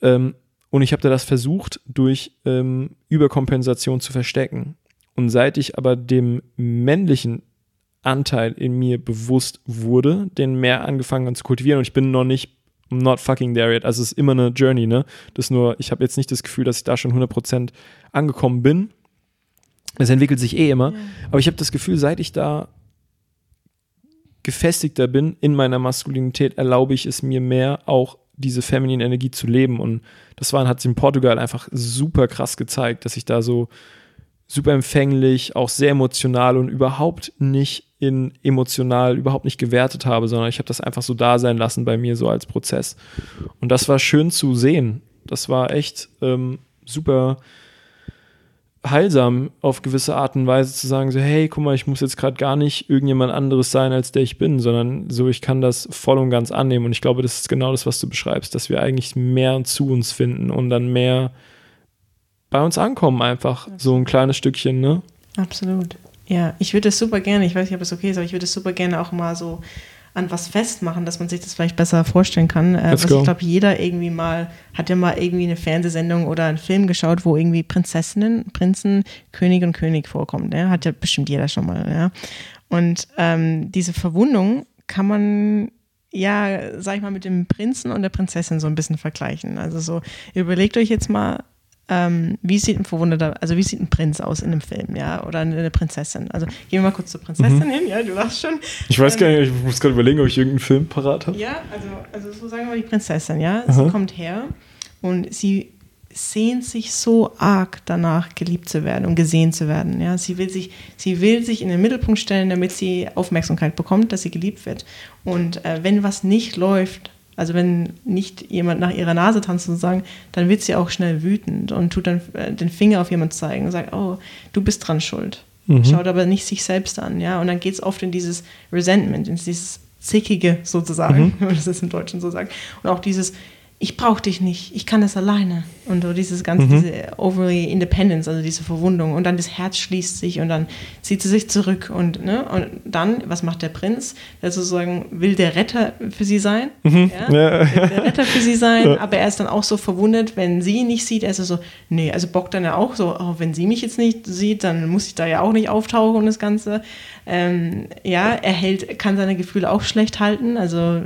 Ähm, und ich habe da das versucht, durch ähm, Überkompensation zu verstecken. Und seit ich aber dem männlichen Anteil in mir bewusst wurde, den mehr angefangen an zu kultivieren, und ich bin noch nicht I'm not fucking there yet. Also es ist immer eine Journey, ne? Das nur, ich habe jetzt nicht das Gefühl, dass ich da schon 100% angekommen bin. Es entwickelt sich eh immer. Ja. Aber ich habe das Gefühl, seit ich da gefestigter bin in meiner Maskulinität, erlaube ich es mir mehr, auch diese feminine Energie zu leben. Und das war, hat sich in Portugal einfach super krass gezeigt, dass ich da so super empfänglich, auch sehr emotional und überhaupt nicht in emotional überhaupt nicht gewertet habe, sondern ich habe das einfach so da sein lassen bei mir so als Prozess. Und das war schön zu sehen. Das war echt ähm, super heilsam auf gewisse Art und Weise zu sagen, so, hey, guck mal, ich muss jetzt gerade gar nicht irgendjemand anderes sein, als der ich bin, sondern so, ich kann das voll und ganz annehmen. Und ich glaube, das ist genau das, was du beschreibst, dass wir eigentlich mehr zu uns finden und dann mehr bei uns ankommen, einfach so ein kleines Stückchen, ne? Absolut. Ja, ich würde es super gerne, ich weiß nicht, ob es okay ist, aber ich würde es super gerne auch mal so an was festmachen, dass man sich das vielleicht besser vorstellen kann. Äh, was go. ich glaube, jeder irgendwie mal, hat ja mal irgendwie eine Fernsehsendung oder einen Film geschaut, wo irgendwie Prinzessinnen, Prinzen, König und König vorkommt. Ja? Hat ja bestimmt jeder schon mal. Ja? Und ähm, diese Verwundung kann man ja, sag ich mal, mit dem Prinzen und der Prinzessin so ein bisschen vergleichen. Also so, überlegt euch jetzt mal, ähm, wie sieht ein verwundeter, also wie sieht ein Prinz aus in einem Film, ja, oder eine Prinzessin. Also gehen wir mal kurz zur Prinzessin mhm. hin, ja, du lachst schon. Ich weiß ähm, gar nicht, ich muss gerade überlegen, ob ich irgendeinen Film parat habe. Ja, also, also so sagen wir die Prinzessin, ja, Aha. sie kommt her und sie sehnt sich so arg danach, geliebt zu werden und gesehen zu werden. Ja, sie will sich, sie will sich in den Mittelpunkt stellen, damit sie Aufmerksamkeit bekommt, dass sie geliebt wird. Und äh, wenn was nicht läuft, also wenn nicht jemand nach ihrer Nase tanzt sozusagen, dann wird sie auch schnell wütend und tut dann äh, den Finger auf jemanden zeigen und sagt, oh, du bist dran schuld. Mhm. Schaut aber nicht sich selbst an, ja. Und dann geht es oft in dieses Resentment, in dieses Zickige sozusagen, mhm. wenn man das im Deutschen so sagt. Und auch dieses, ich brauche dich nicht, ich kann das alleine. Und so dieses ganze, mhm. diese overly independence, also diese Verwundung. Und dann das Herz schließt sich und dann zieht sie sich zurück. Und, ne, und dann, was macht der Prinz? Der sozusagen will der Retter für sie sein. Mhm. Ja? Ja. Will der Retter für sie sein, ja. aber er ist dann auch so verwundert, wenn sie ihn nicht sieht. Er ist so, nee, also bockt dann ja auch so, oh, wenn sie mich jetzt nicht sieht, dann muss ich da ja auch nicht auftauchen und das Ganze. Ähm, ja, er hält, kann seine Gefühle auch schlecht halten. Also,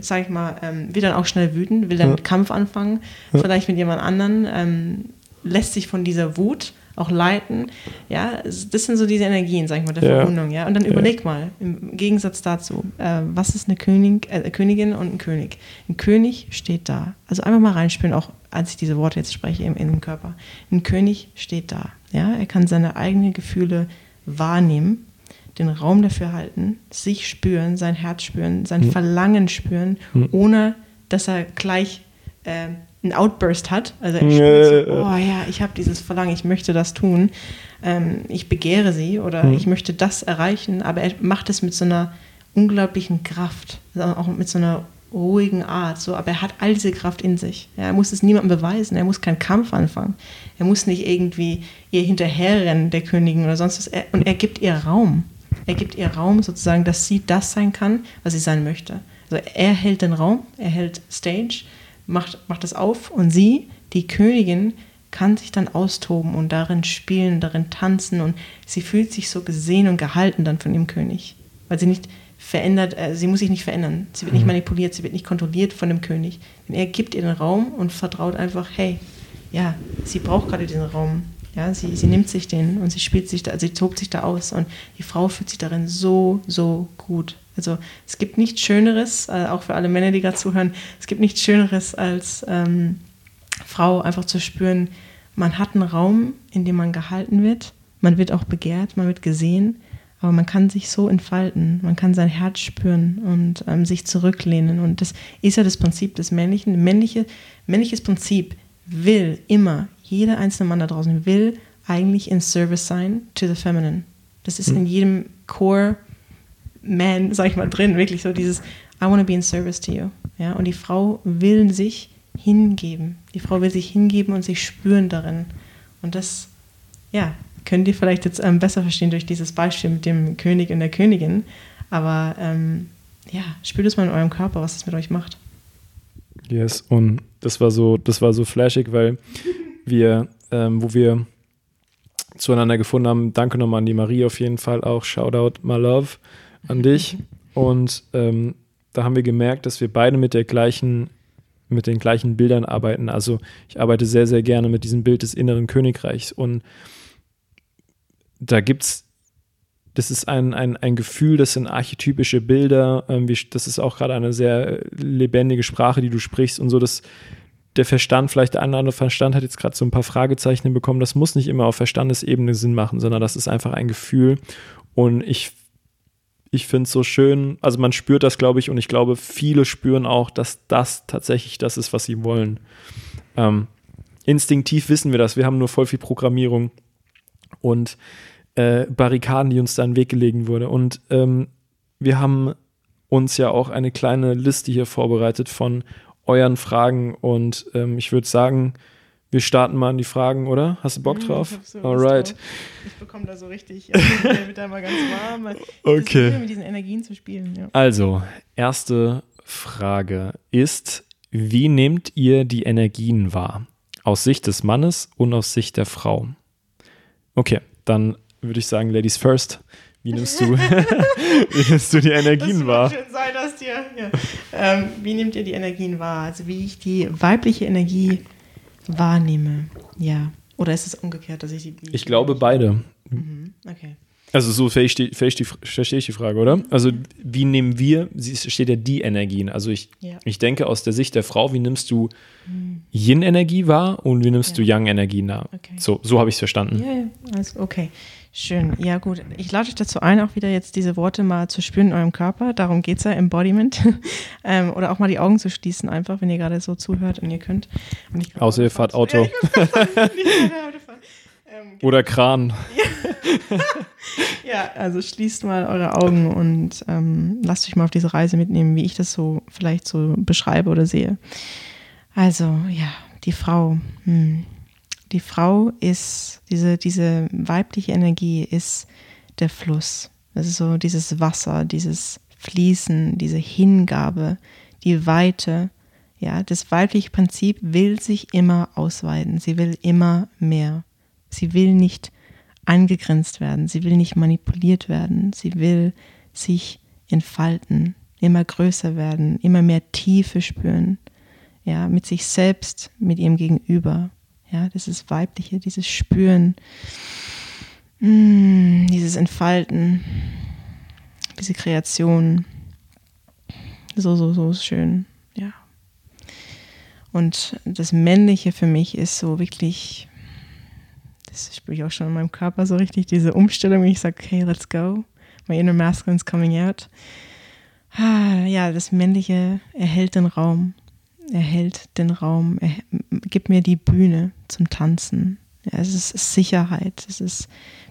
sag ich mal, ähm, wird dann auch schnell wütend, will dann ja. Kampf anfangen, ja. vielleicht mit jemand anderem, ähm, lässt sich von dieser Wut auch leiten. Ja, das sind so diese Energien, sag ich mal, der ja. Verwundung. Ja, und dann überleg mal, im Gegensatz dazu, äh, was ist eine König, äh, Königin und ein König? Ein König steht da. Also einfach mal reinspüren, auch als ich diese Worte jetzt spreche im, dem Körper. Ein König steht da. Ja, er kann seine eigenen Gefühle wahrnehmen den Raum dafür halten, sich spüren, sein Herz spüren, sein mhm. Verlangen spüren, mhm. ohne dass er gleich äh, einen Outburst hat. Also er spürt so, oh ja, ich habe dieses Verlangen, ich möchte das tun, ähm, ich begehre sie oder mhm. ich möchte das erreichen, aber er macht es mit so einer unglaublichen Kraft, also auch mit so einer ruhigen Art, so, aber er hat all diese Kraft in sich. Ja, er muss es niemandem beweisen, er muss keinen Kampf anfangen. Er muss nicht irgendwie ihr hinterherrennen, der Königin oder sonst was. Er, und er gibt ihr Raum. Er gibt ihr Raum sozusagen, dass sie das sein kann, was sie sein möchte. Also er hält den Raum, er hält Stage, macht, macht das auf und sie, die Königin, kann sich dann austoben und darin spielen, darin tanzen und sie fühlt sich so gesehen und gehalten dann von dem König, weil sie nicht verändert, äh, sie muss sich nicht verändern, sie wird nicht mhm. manipuliert, sie wird nicht kontrolliert von dem König, denn er gibt ihr den Raum und vertraut einfach, hey, ja, sie braucht gerade diesen Raum, ja, sie, sie nimmt sich den und sie spielt sich da, sie tobt sich da aus und die Frau fühlt sich darin so, so gut. Also es gibt nichts Schöneres, äh, auch für alle Männer, die gerade zuhören, es gibt nichts Schöneres als ähm, Frau einfach zu spüren, man hat einen Raum, in dem man gehalten wird, man wird auch begehrt, man wird gesehen, aber man kann sich so entfalten, man kann sein Herz spüren und ähm, sich zurücklehnen. Und das ist ja das Prinzip des Männlichen. Männliche, männliches Prinzip will immer jeder einzelne Mann da draußen will eigentlich in Service sein to the feminine. Das ist mhm. in jedem Core Man, sag ich mal, drin, wirklich so dieses I want to be in service to you. Ja, und die Frau will sich hingeben. Die Frau will sich hingeben und sich spüren darin. Und das, ja, könnt ihr vielleicht jetzt ähm, besser verstehen durch dieses Beispiel mit dem König und der Königin. Aber ähm, ja, spürt es mal in eurem Körper, was das mit euch macht. Yes, und das war so, das war so flashig, weil wir, ähm, wo wir zueinander gefunden haben. Danke nochmal an die Marie auf jeden Fall auch. Shoutout, my love an dich. Und ähm, da haben wir gemerkt, dass wir beide mit der gleichen, mit den gleichen Bildern arbeiten. Also ich arbeite sehr, sehr gerne mit diesem Bild des inneren Königreichs. Und da gibt es, das ist ein, ein, ein Gefühl, das sind archetypische Bilder. Ähm, wie, das ist auch gerade eine sehr lebendige Sprache, die du sprichst und so. Das der Verstand, vielleicht der eine oder andere Verstand hat jetzt gerade so ein paar Fragezeichen bekommen. Das muss nicht immer auf Verstandesebene Sinn machen, sondern das ist einfach ein Gefühl. Und ich, ich finde es so schön, also man spürt das, glaube ich, und ich glaube, viele spüren auch, dass das tatsächlich das ist, was sie wollen. Ähm, instinktiv wissen wir das. Wir haben nur voll viel Programmierung und äh, Barrikaden, die uns da in den Weg gelegen wurde. Und ähm, wir haben uns ja auch eine kleine Liste hier vorbereitet von euren Fragen und ähm, ich würde sagen, wir starten mal an die Fragen, oder? Hast du Bock drauf? Ich so Alright. Drauf. Ich bekomme da so richtig, ich bin da mal ganz warm. Okay. mit diesen Energien zu spielen. Ja. Also, erste Frage ist, wie nehmt ihr die Energien wahr? Aus Sicht des Mannes und aus Sicht der Frau. Okay, dann würde ich sagen, Ladies first. Wie nimmst du, wie nimmst du die Energien das wahr? Schön sein, dass dir, ja. ähm, wie nehmt ihr die Energien wahr? Also wie ich die weibliche Energie wahrnehme. Ja. Oder ist es umgekehrt, dass ich die. Ich glaube beide. Mhm. Okay. Also so verstehe ich, die Frage, oder? Also wie nehmen wir, steht ja die Energien. Also ich, ja. ich denke aus der Sicht der Frau, wie nimmst du hm. Yin-Energie wahr und wie nimmst ja. du Yang-Energie wahr? Okay. So, so habe ich es verstanden. Ja, ja, also, okay. Schön. Ja, gut. Ich lade euch dazu ein, auch wieder jetzt diese Worte mal zu spüren in eurem Körper. Darum geht es ja, Embodiment. ähm, oder auch mal die Augen zu schließen, einfach, wenn ihr gerade so zuhört und ihr könnt. Und Außer ihr fahrt Auto. Ja, ähm, Oder Kran. ja, also schließt mal eure Augen und ähm, lasst euch mal auf diese Reise mitnehmen, wie ich das so vielleicht so beschreibe oder sehe. Also, ja, die Frau. Hm. Die Frau ist, diese, diese weibliche Energie ist der Fluss. Das ist so dieses Wasser, dieses Fließen, diese Hingabe, die Weite. Ja, das weibliche Prinzip will sich immer ausweiten. Sie will immer mehr. Sie will nicht eingegrenzt werden, sie will nicht manipuliert werden, sie will sich entfalten, immer größer werden, immer mehr Tiefe spüren, ja, mit sich selbst, mit ihrem Gegenüber. Ja, das ist weibliche, dieses Spüren, mm, dieses Entfalten, diese Kreation. So, so, so schön, ja. Und das Männliche für mich ist so wirklich das spüre ich auch schon in meinem Körper so richtig, diese Umstellung, wenn ich sage, okay, let's go. My inner masculine is coming out. Ah, ja, das Männliche erhält den Raum. Erhält den Raum, er, gibt mir die Bühne zum Tanzen. Ja, es ist Sicherheit, es ist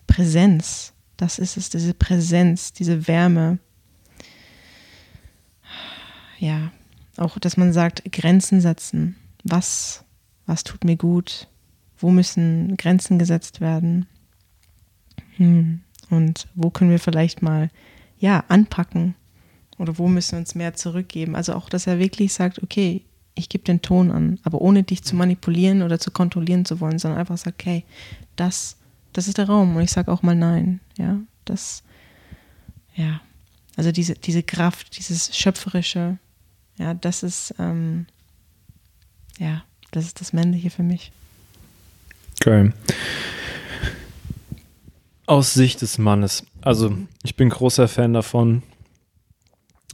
Präsenz. Das ist es, diese Präsenz, diese Wärme. Ja, auch, dass man sagt, Grenzen setzen. Was, was tut mir gut? wo müssen Grenzen gesetzt werden hm. und wo können wir vielleicht mal ja anpacken oder wo müssen wir uns mehr zurückgeben. Also auch, dass er wirklich sagt, okay, ich gebe den Ton an, aber ohne dich zu manipulieren oder zu kontrollieren zu wollen, sondern einfach sagt, okay, das, das ist der Raum und ich sage auch mal nein, ja, das, ja, also diese, diese Kraft, dieses Schöpferische, ja, das ist, ähm, ja, das ist das Männliche für mich. Geil. Aus Sicht des Mannes. Also, ich bin großer Fan davon,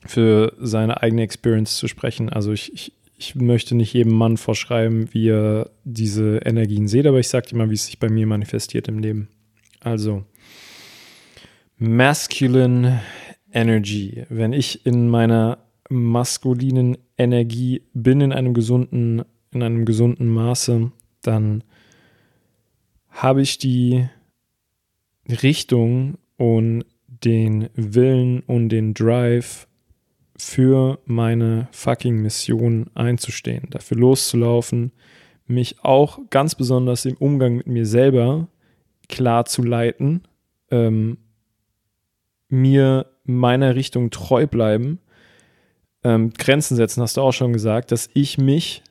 für seine eigene Experience zu sprechen. Also, ich, ich, ich möchte nicht jedem Mann vorschreiben, wie er diese Energien sieht, aber ich sage dir mal, wie es sich bei mir manifestiert im Leben. Also, Masculine Energy. Wenn ich in meiner maskulinen Energie bin, in einem gesunden, in einem gesunden Maße, dann habe ich die Richtung und den Willen und den Drive für meine fucking Mission einzustehen, dafür loszulaufen, mich auch ganz besonders im Umgang mit mir selber klar zu leiten, ähm, mir meiner Richtung treu bleiben, ähm, Grenzen setzen, hast du auch schon gesagt, dass ich mich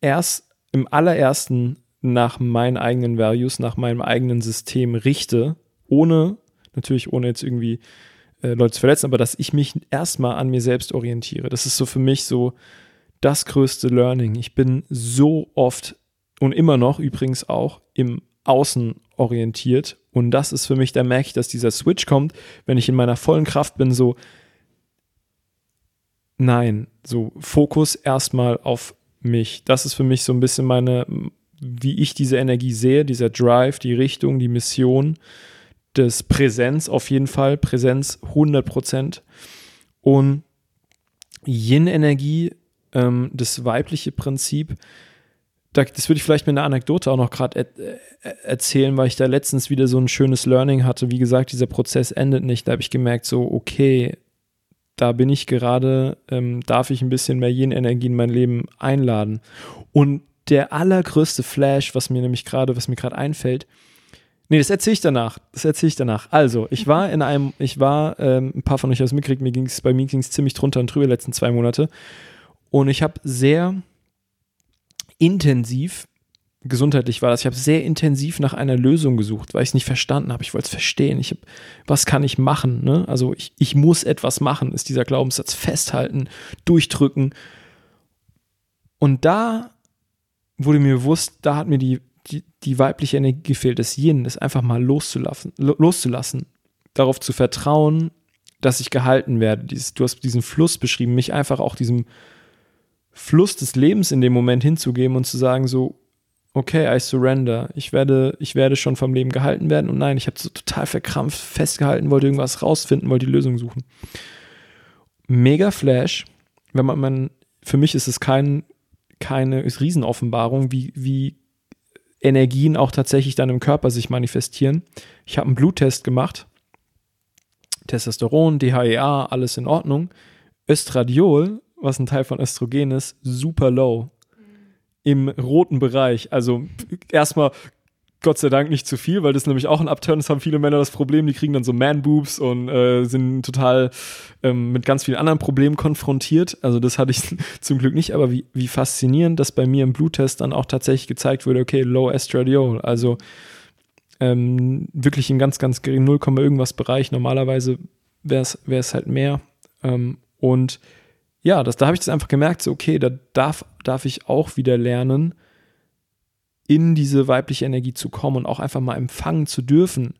erst im allerersten nach meinen eigenen Values, nach meinem eigenen System richte, ohne, natürlich ohne jetzt irgendwie äh, Leute zu verletzen, aber dass ich mich erstmal an mir selbst orientiere. Das ist so für mich so das größte Learning. Ich bin so oft und immer noch übrigens auch im Außen orientiert und das ist für mich, da merke ich, dass dieser Switch kommt, wenn ich in meiner vollen Kraft bin, so nein, so Fokus erstmal auf mich. Das ist für mich so ein bisschen meine, wie ich diese Energie sehe, dieser Drive, die Richtung, die Mission, das Präsenz auf jeden Fall, Präsenz 100 Prozent und Yin-Energie, ähm, das weibliche Prinzip, das würde ich vielleicht mit einer Anekdote auch noch gerade er, erzählen, weil ich da letztens wieder so ein schönes Learning hatte. Wie gesagt, dieser Prozess endet nicht. Da habe ich gemerkt, so, okay, da bin ich gerade, ähm, darf ich ein bisschen mehr Yin-Energie in mein Leben einladen. Und der allergrößte Flash, was mir nämlich gerade, was mir gerade einfällt, nee, das erzähle ich danach. Das erzähle ich danach. Also, ich war in einem, ich war, ähm, ein paar von euch haben es mitgekriegt, mir ging es bei mir ging es ziemlich drunter und drüber die letzten zwei Monate. Und ich habe sehr intensiv, gesundheitlich war das, ich habe sehr intensiv nach einer Lösung gesucht, weil ich es nicht verstanden habe. Ich wollte es verstehen. Ich hab, was kann ich machen? Ne? Also ich, ich muss etwas machen, ist dieser Glaubenssatz festhalten, durchdrücken. Und da wurde mir bewusst, da hat mir die, die, die weibliche Energie gefehlt, das Yin, das einfach mal loszulassen, loszulassen, darauf zu vertrauen, dass ich gehalten werde. Dieses, du hast diesen Fluss beschrieben, mich einfach auch diesem Fluss des Lebens in dem Moment hinzugeben und zu sagen so, okay, I surrender. Ich werde, ich werde schon vom Leben gehalten werden. Und nein, ich habe so total verkrampft festgehalten, wollte irgendwas rausfinden, wollte die Lösung suchen. Mega Flash. Wenn man, man für mich ist es kein, keine Riesenoffenbarung, wie, wie Energien auch tatsächlich dann im Körper sich manifestieren. Ich habe einen Bluttest gemacht. Testosteron, DHEA, alles in Ordnung. Östradiol was ein Teil von Östrogen ist, super low. Im roten Bereich. Also erstmal Gott sei Dank nicht zu viel, weil das ist nämlich auch ein Upturn. Das haben viele Männer das Problem, die kriegen dann so Man-Boobs und äh, sind total ähm, mit ganz vielen anderen Problemen konfrontiert. Also das hatte ich zum Glück nicht, aber wie, wie faszinierend, dass bei mir im Bluttest dann auch tatsächlich gezeigt wurde, okay, Low Estradiol, also ähm, wirklich in ganz, ganz gering 0, irgendwas Bereich. Normalerweise wäre es halt mehr. Ähm, und ja, das, da habe ich das einfach gemerkt, so, okay, da darf, darf ich auch wieder lernen, in diese weibliche Energie zu kommen und auch einfach mal empfangen zu dürfen.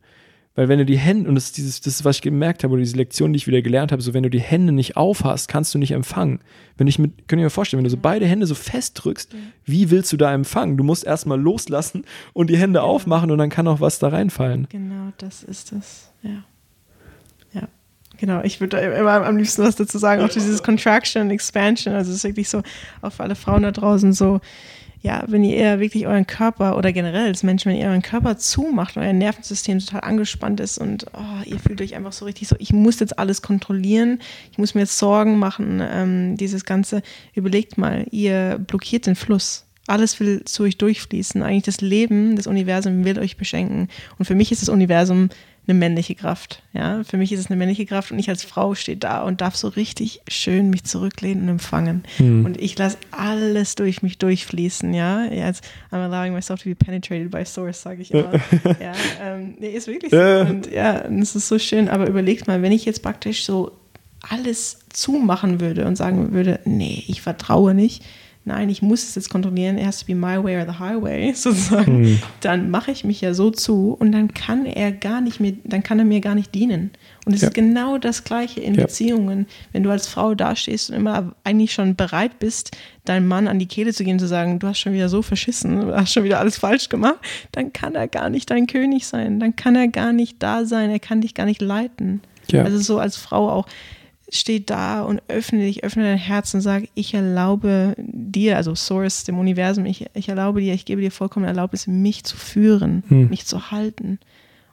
Weil wenn du die Hände, und das ist dieses, das ist, was ich gemerkt habe, oder diese Lektion, die ich wieder gelernt habe, so wenn du die Hände nicht aufhast, kannst du nicht empfangen. Wenn ich mit, könnt ihr mir vorstellen, wenn du so beide Hände so fest drückst, wie willst du da empfangen? Du musst erstmal loslassen und die Hände genau. aufmachen und dann kann auch was da reinfallen. Genau, das ist es, ja. Genau, ich würde immer am liebsten was dazu sagen, auch dieses Contraction, Expansion, also es ist wirklich so, auch für alle Frauen da draußen so, ja, wenn ihr eher wirklich euren Körper oder generell als Menschen, wenn ihr euren Körper zumacht und euer Nervensystem total angespannt ist und oh, ihr fühlt euch einfach so richtig so, ich muss jetzt alles kontrollieren, ich muss mir jetzt Sorgen machen, ähm, dieses Ganze, überlegt mal, ihr blockiert den Fluss. Alles will zu euch durchfließen. Eigentlich das Leben, das Universum will euch beschenken. Und für mich ist das Universum eine männliche Kraft. Ja, für mich ist es eine männliche Kraft und ich als Frau stehe da und darf so richtig schön mich zurücklehnen und empfangen. Mhm. Und ich lasse alles durch mich durchfließen. Ja, jetzt I'm allowing myself to be penetrated by source, sage ich immer. ja, ähm, nee, ist wirklich so. Und ja, es ist so schön. Aber überlegt mal, wenn ich jetzt praktisch so alles zumachen würde und sagen würde, nee, ich vertraue nicht, nein, ich muss es jetzt kontrollieren, it has to be my way or the highway, sozusagen, mhm. dann mache ich mich ja so zu und dann kann er gar nicht mehr, dann kann er mir gar nicht dienen. Und es ja. ist genau das Gleiche in ja. Beziehungen. Wenn du als Frau dastehst und immer eigentlich schon bereit bist, deinem Mann an die Kehle zu gehen, zu sagen, du hast schon wieder so verschissen, du hast schon wieder alles falsch gemacht, dann kann er gar nicht dein König sein. Dann kann er gar nicht da sein, er kann dich gar nicht leiten. Ja. Also so als Frau auch steht da und öffne dich, öffne dein Herz und sag, ich erlaube dir, also Source, dem Universum, ich, ich erlaube dir, ich gebe dir vollkommen Erlaubnis, mich zu führen, hm. mich zu halten.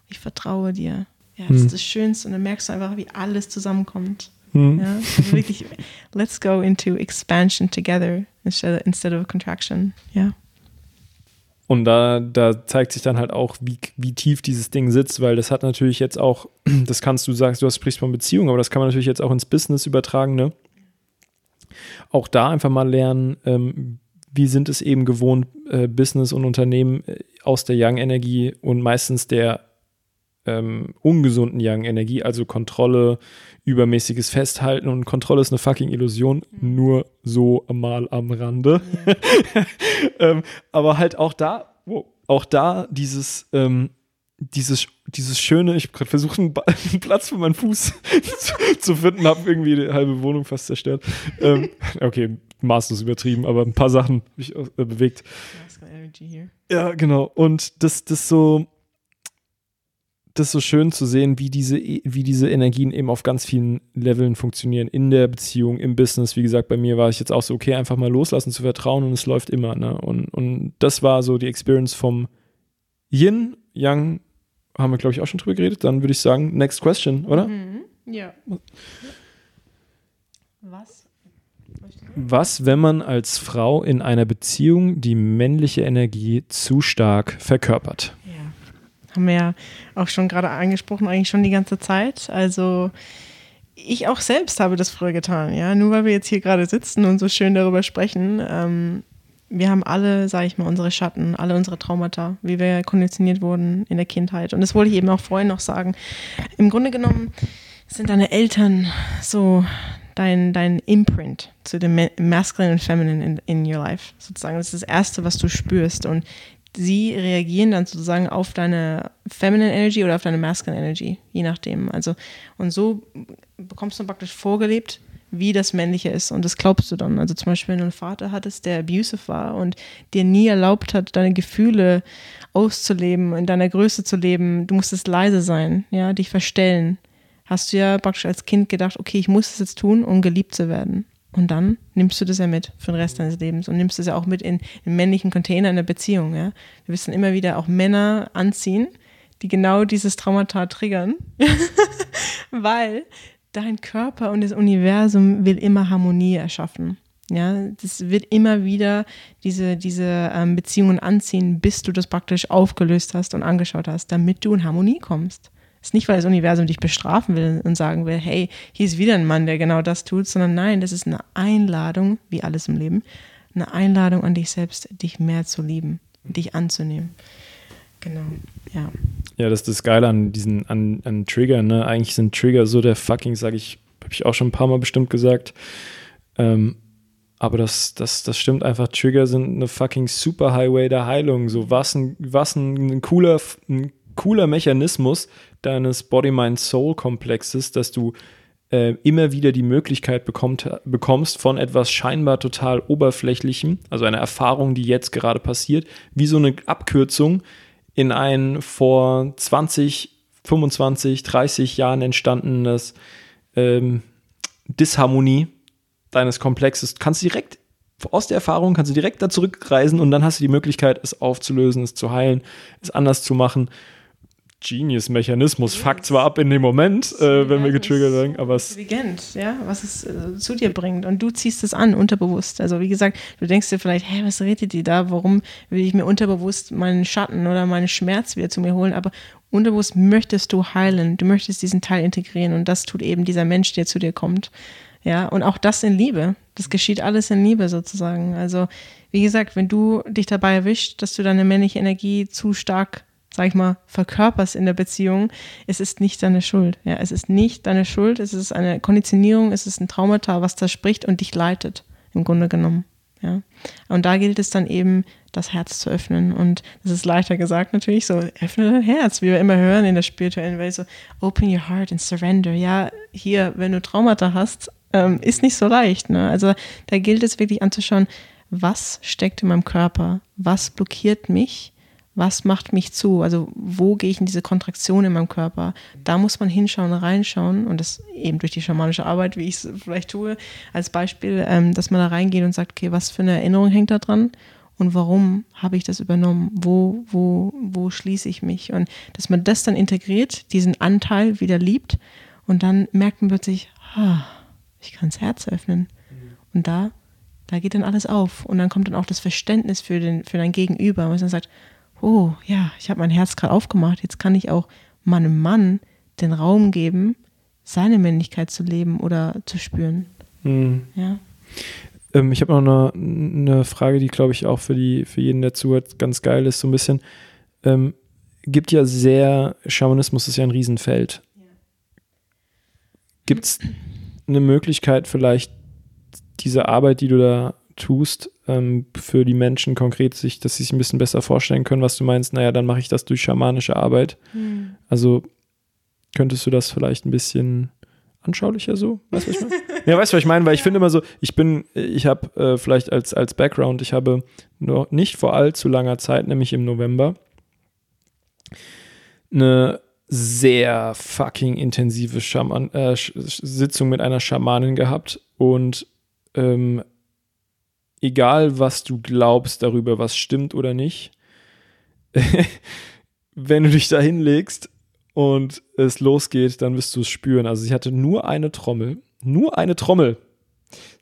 Ich vertraue dir. Ja, das hm. ist das Schönste und dann merkst du einfach, wie alles zusammenkommt. Hm. Ja, also wirklich, let's go into expansion together instead, instead of contraction. Ja. Und da, da zeigt sich dann halt auch, wie, wie tief dieses Ding sitzt, weil das hat natürlich jetzt auch, das kannst du sagst, du hast, sprichst von Beziehungen, aber das kann man natürlich jetzt auch ins Business übertragen, ne? Auch da einfach mal lernen, ähm, wie sind es eben gewohnt, äh, Business und Unternehmen äh, aus der Young-Energie und meistens der ähm, ungesunden Young-Energie, also Kontrolle, übermäßiges Festhalten und Kontrolle ist eine fucking Illusion, mhm. nur so mal am Rande. Ja. ähm, aber halt auch da, auch da dieses, ähm, dieses, dieses schöne, ich habe gerade versucht, einen, einen, Platz für meinen Fuß zu, zu, finden, habe irgendwie die halbe Wohnung fast zerstört. ähm, okay, maßlos übertrieben, aber ein paar Sachen habe ich äh, bewegt. Ja, genau. Und das, das so, das ist so schön zu sehen, wie diese, wie diese Energien eben auf ganz vielen Leveln funktionieren. In der Beziehung, im Business. Wie gesagt, bei mir war ich jetzt auch so, okay, einfach mal loslassen, zu vertrauen und es läuft immer. Ne? Und, und das war so die Experience vom Yin, Yang, haben wir, glaube ich, auch schon drüber geredet. Dann würde ich sagen, next question, oder? Mhm. Ja. Was? Was, wenn man als Frau in einer Beziehung die männliche Energie zu stark verkörpert? Haben wir ja auch schon gerade angesprochen, eigentlich schon die ganze Zeit. Also ich auch selbst habe das früher getan, ja. Nur weil wir jetzt hier gerade sitzen und so schön darüber sprechen. Ähm, wir haben alle, sage ich mal, unsere Schatten, alle unsere Traumata, wie wir konditioniert wurden in der Kindheit. Und das wollte ich eben auch vorhin noch sagen. Im Grunde genommen sind deine Eltern so dein, dein Imprint zu dem Masculine und Feminine in, in your life. Sozusagen, das ist das Erste, was du spürst. Und sie reagieren dann sozusagen auf deine Feminine Energy oder auf deine Masculine Energy, je nachdem. Also, und so bekommst du praktisch vorgelebt, wie das Männliche ist. Und das glaubst du dann. Also zum Beispiel, wenn du einen Vater hattest, der abusive war und dir nie erlaubt hat, deine Gefühle auszuleben, in deiner Größe zu leben, du musstest leise sein, ja, dich verstellen hast du ja praktisch als Kind gedacht, okay, ich muss das jetzt tun, um geliebt zu werden. Und dann nimmst du das ja mit für den Rest deines Lebens und nimmst das ja auch mit in den männlichen Container in der Beziehung. Ja? Wir wissen immer wieder auch Männer anziehen, die genau dieses Traumata triggern, weil dein Körper und das Universum will immer Harmonie erschaffen. Ja, das wird immer wieder diese, diese ähm, Beziehungen anziehen, bis du das praktisch aufgelöst hast und angeschaut hast, damit du in Harmonie kommst ist nicht, weil das Universum dich bestrafen will und sagen will, hey, hier ist wieder ein Mann, der genau das tut, sondern nein, das ist eine Einladung, wie alles im Leben, eine Einladung an dich selbst, dich mehr zu lieben, dich anzunehmen. Genau, ja. Ja, das ist das Geile an diesen, an, an Trigger, ne? Eigentlich sind Trigger so der fucking, sag ich, habe ich auch schon ein paar Mal bestimmt gesagt. Ähm, aber das, das, das stimmt einfach. Trigger sind eine fucking Superhighway der Heilung. So was ein, was ein, ein cooler, ein cooler Mechanismus deines Body-Mind-Soul-Komplexes, dass du äh, immer wieder die Möglichkeit bekommt, bekommst von etwas scheinbar total Oberflächlichem, also einer Erfahrung, die jetzt gerade passiert, wie so eine Abkürzung in ein vor 20, 25, 30 Jahren entstandenes ähm, Disharmonie deines Komplexes. Kannst du direkt aus der Erfahrung kannst du direkt da zurückreisen und dann hast du die Möglichkeit, es aufzulösen, es zu heilen, es anders zu machen. Genius-Mechanismus fuckt zwar ab in dem Moment, äh, wenn wir getriggert werden, aber es. Intelligent, ja, was es äh, zu dir bringt. Und du ziehst es an, unterbewusst. Also, wie gesagt, du denkst dir vielleicht, hä, was redet die da? Warum will ich mir unterbewusst meinen Schatten oder meinen Schmerz wieder zu mir holen? Aber unterbewusst möchtest du heilen. Du möchtest diesen Teil integrieren. Und das tut eben dieser Mensch, der zu dir kommt. Ja, und auch das in Liebe. Das geschieht alles in Liebe sozusagen. Also, wie gesagt, wenn du dich dabei erwischt, dass du deine männliche Energie zu stark sag ich mal, verkörperst in der Beziehung, es ist nicht deine Schuld. Ja, es ist nicht deine Schuld, es ist eine Konditionierung, es ist ein Traumata, was da spricht und dich leitet, im Grunde genommen. Ja. Und da gilt es dann eben, das Herz zu öffnen. Und das ist leichter gesagt natürlich, so öffne dein Herz, wie wir immer hören in der spirituellen Welt, so open your heart and surrender. Ja, hier, wenn du Traumata hast, ähm, ist nicht so leicht. Ne? Also da gilt es wirklich anzuschauen, was steckt in meinem Körper, was blockiert mich was macht mich zu? Also wo gehe ich in diese Kontraktion in meinem Körper? Da muss man hinschauen, reinschauen und das eben durch die schamanische Arbeit, wie ich es vielleicht tue, als Beispiel, ähm, dass man da reingeht und sagt, okay, was für eine Erinnerung hängt da dran? Und warum habe ich das übernommen? Wo, wo, wo schließe ich mich? Und dass man das dann integriert, diesen Anteil wieder liebt und dann merkt man plötzlich, ah, ich kann das Herz öffnen. Und da, da geht dann alles auf. Und dann kommt dann auch das Verständnis für, den, für dein Gegenüber, was dann sagt, oh ja, ich habe mein Herz gerade aufgemacht, jetzt kann ich auch meinem Mann den Raum geben, seine Männlichkeit zu leben oder zu spüren. Mhm. Ja. Ähm, ich habe noch eine, eine, Frage, die, glaube ich, auch für, die, für jeden, der zuhört, ganz geil ist, so ein bisschen. Ähm, gibt ja sehr, Schamanismus ist ja ein Riesenfeld. Ja. Gibt es eine Möglichkeit, vielleicht diese Arbeit, die du da tust, ähm, für die Menschen konkret, sich, dass sie sich ein bisschen besser vorstellen können, was du meinst, naja, dann mache ich das durch schamanische Arbeit. Mhm. Also könntest du das vielleicht ein bisschen anschaulicher so? Weißt du, was ich meine? ja, weißt du, was ich meine? Weil ich finde immer so, ich bin, ich habe äh, vielleicht als, als Background, ich habe noch nicht vor allzu langer Zeit, nämlich im November, eine sehr fucking intensive Schaman äh, Sitzung mit einer Schamanin gehabt und ähm, egal was du glaubst darüber, was stimmt oder nicht, wenn du dich da hinlegst und es losgeht, dann wirst du es spüren. Also sie hatte nur eine Trommel, nur eine Trommel,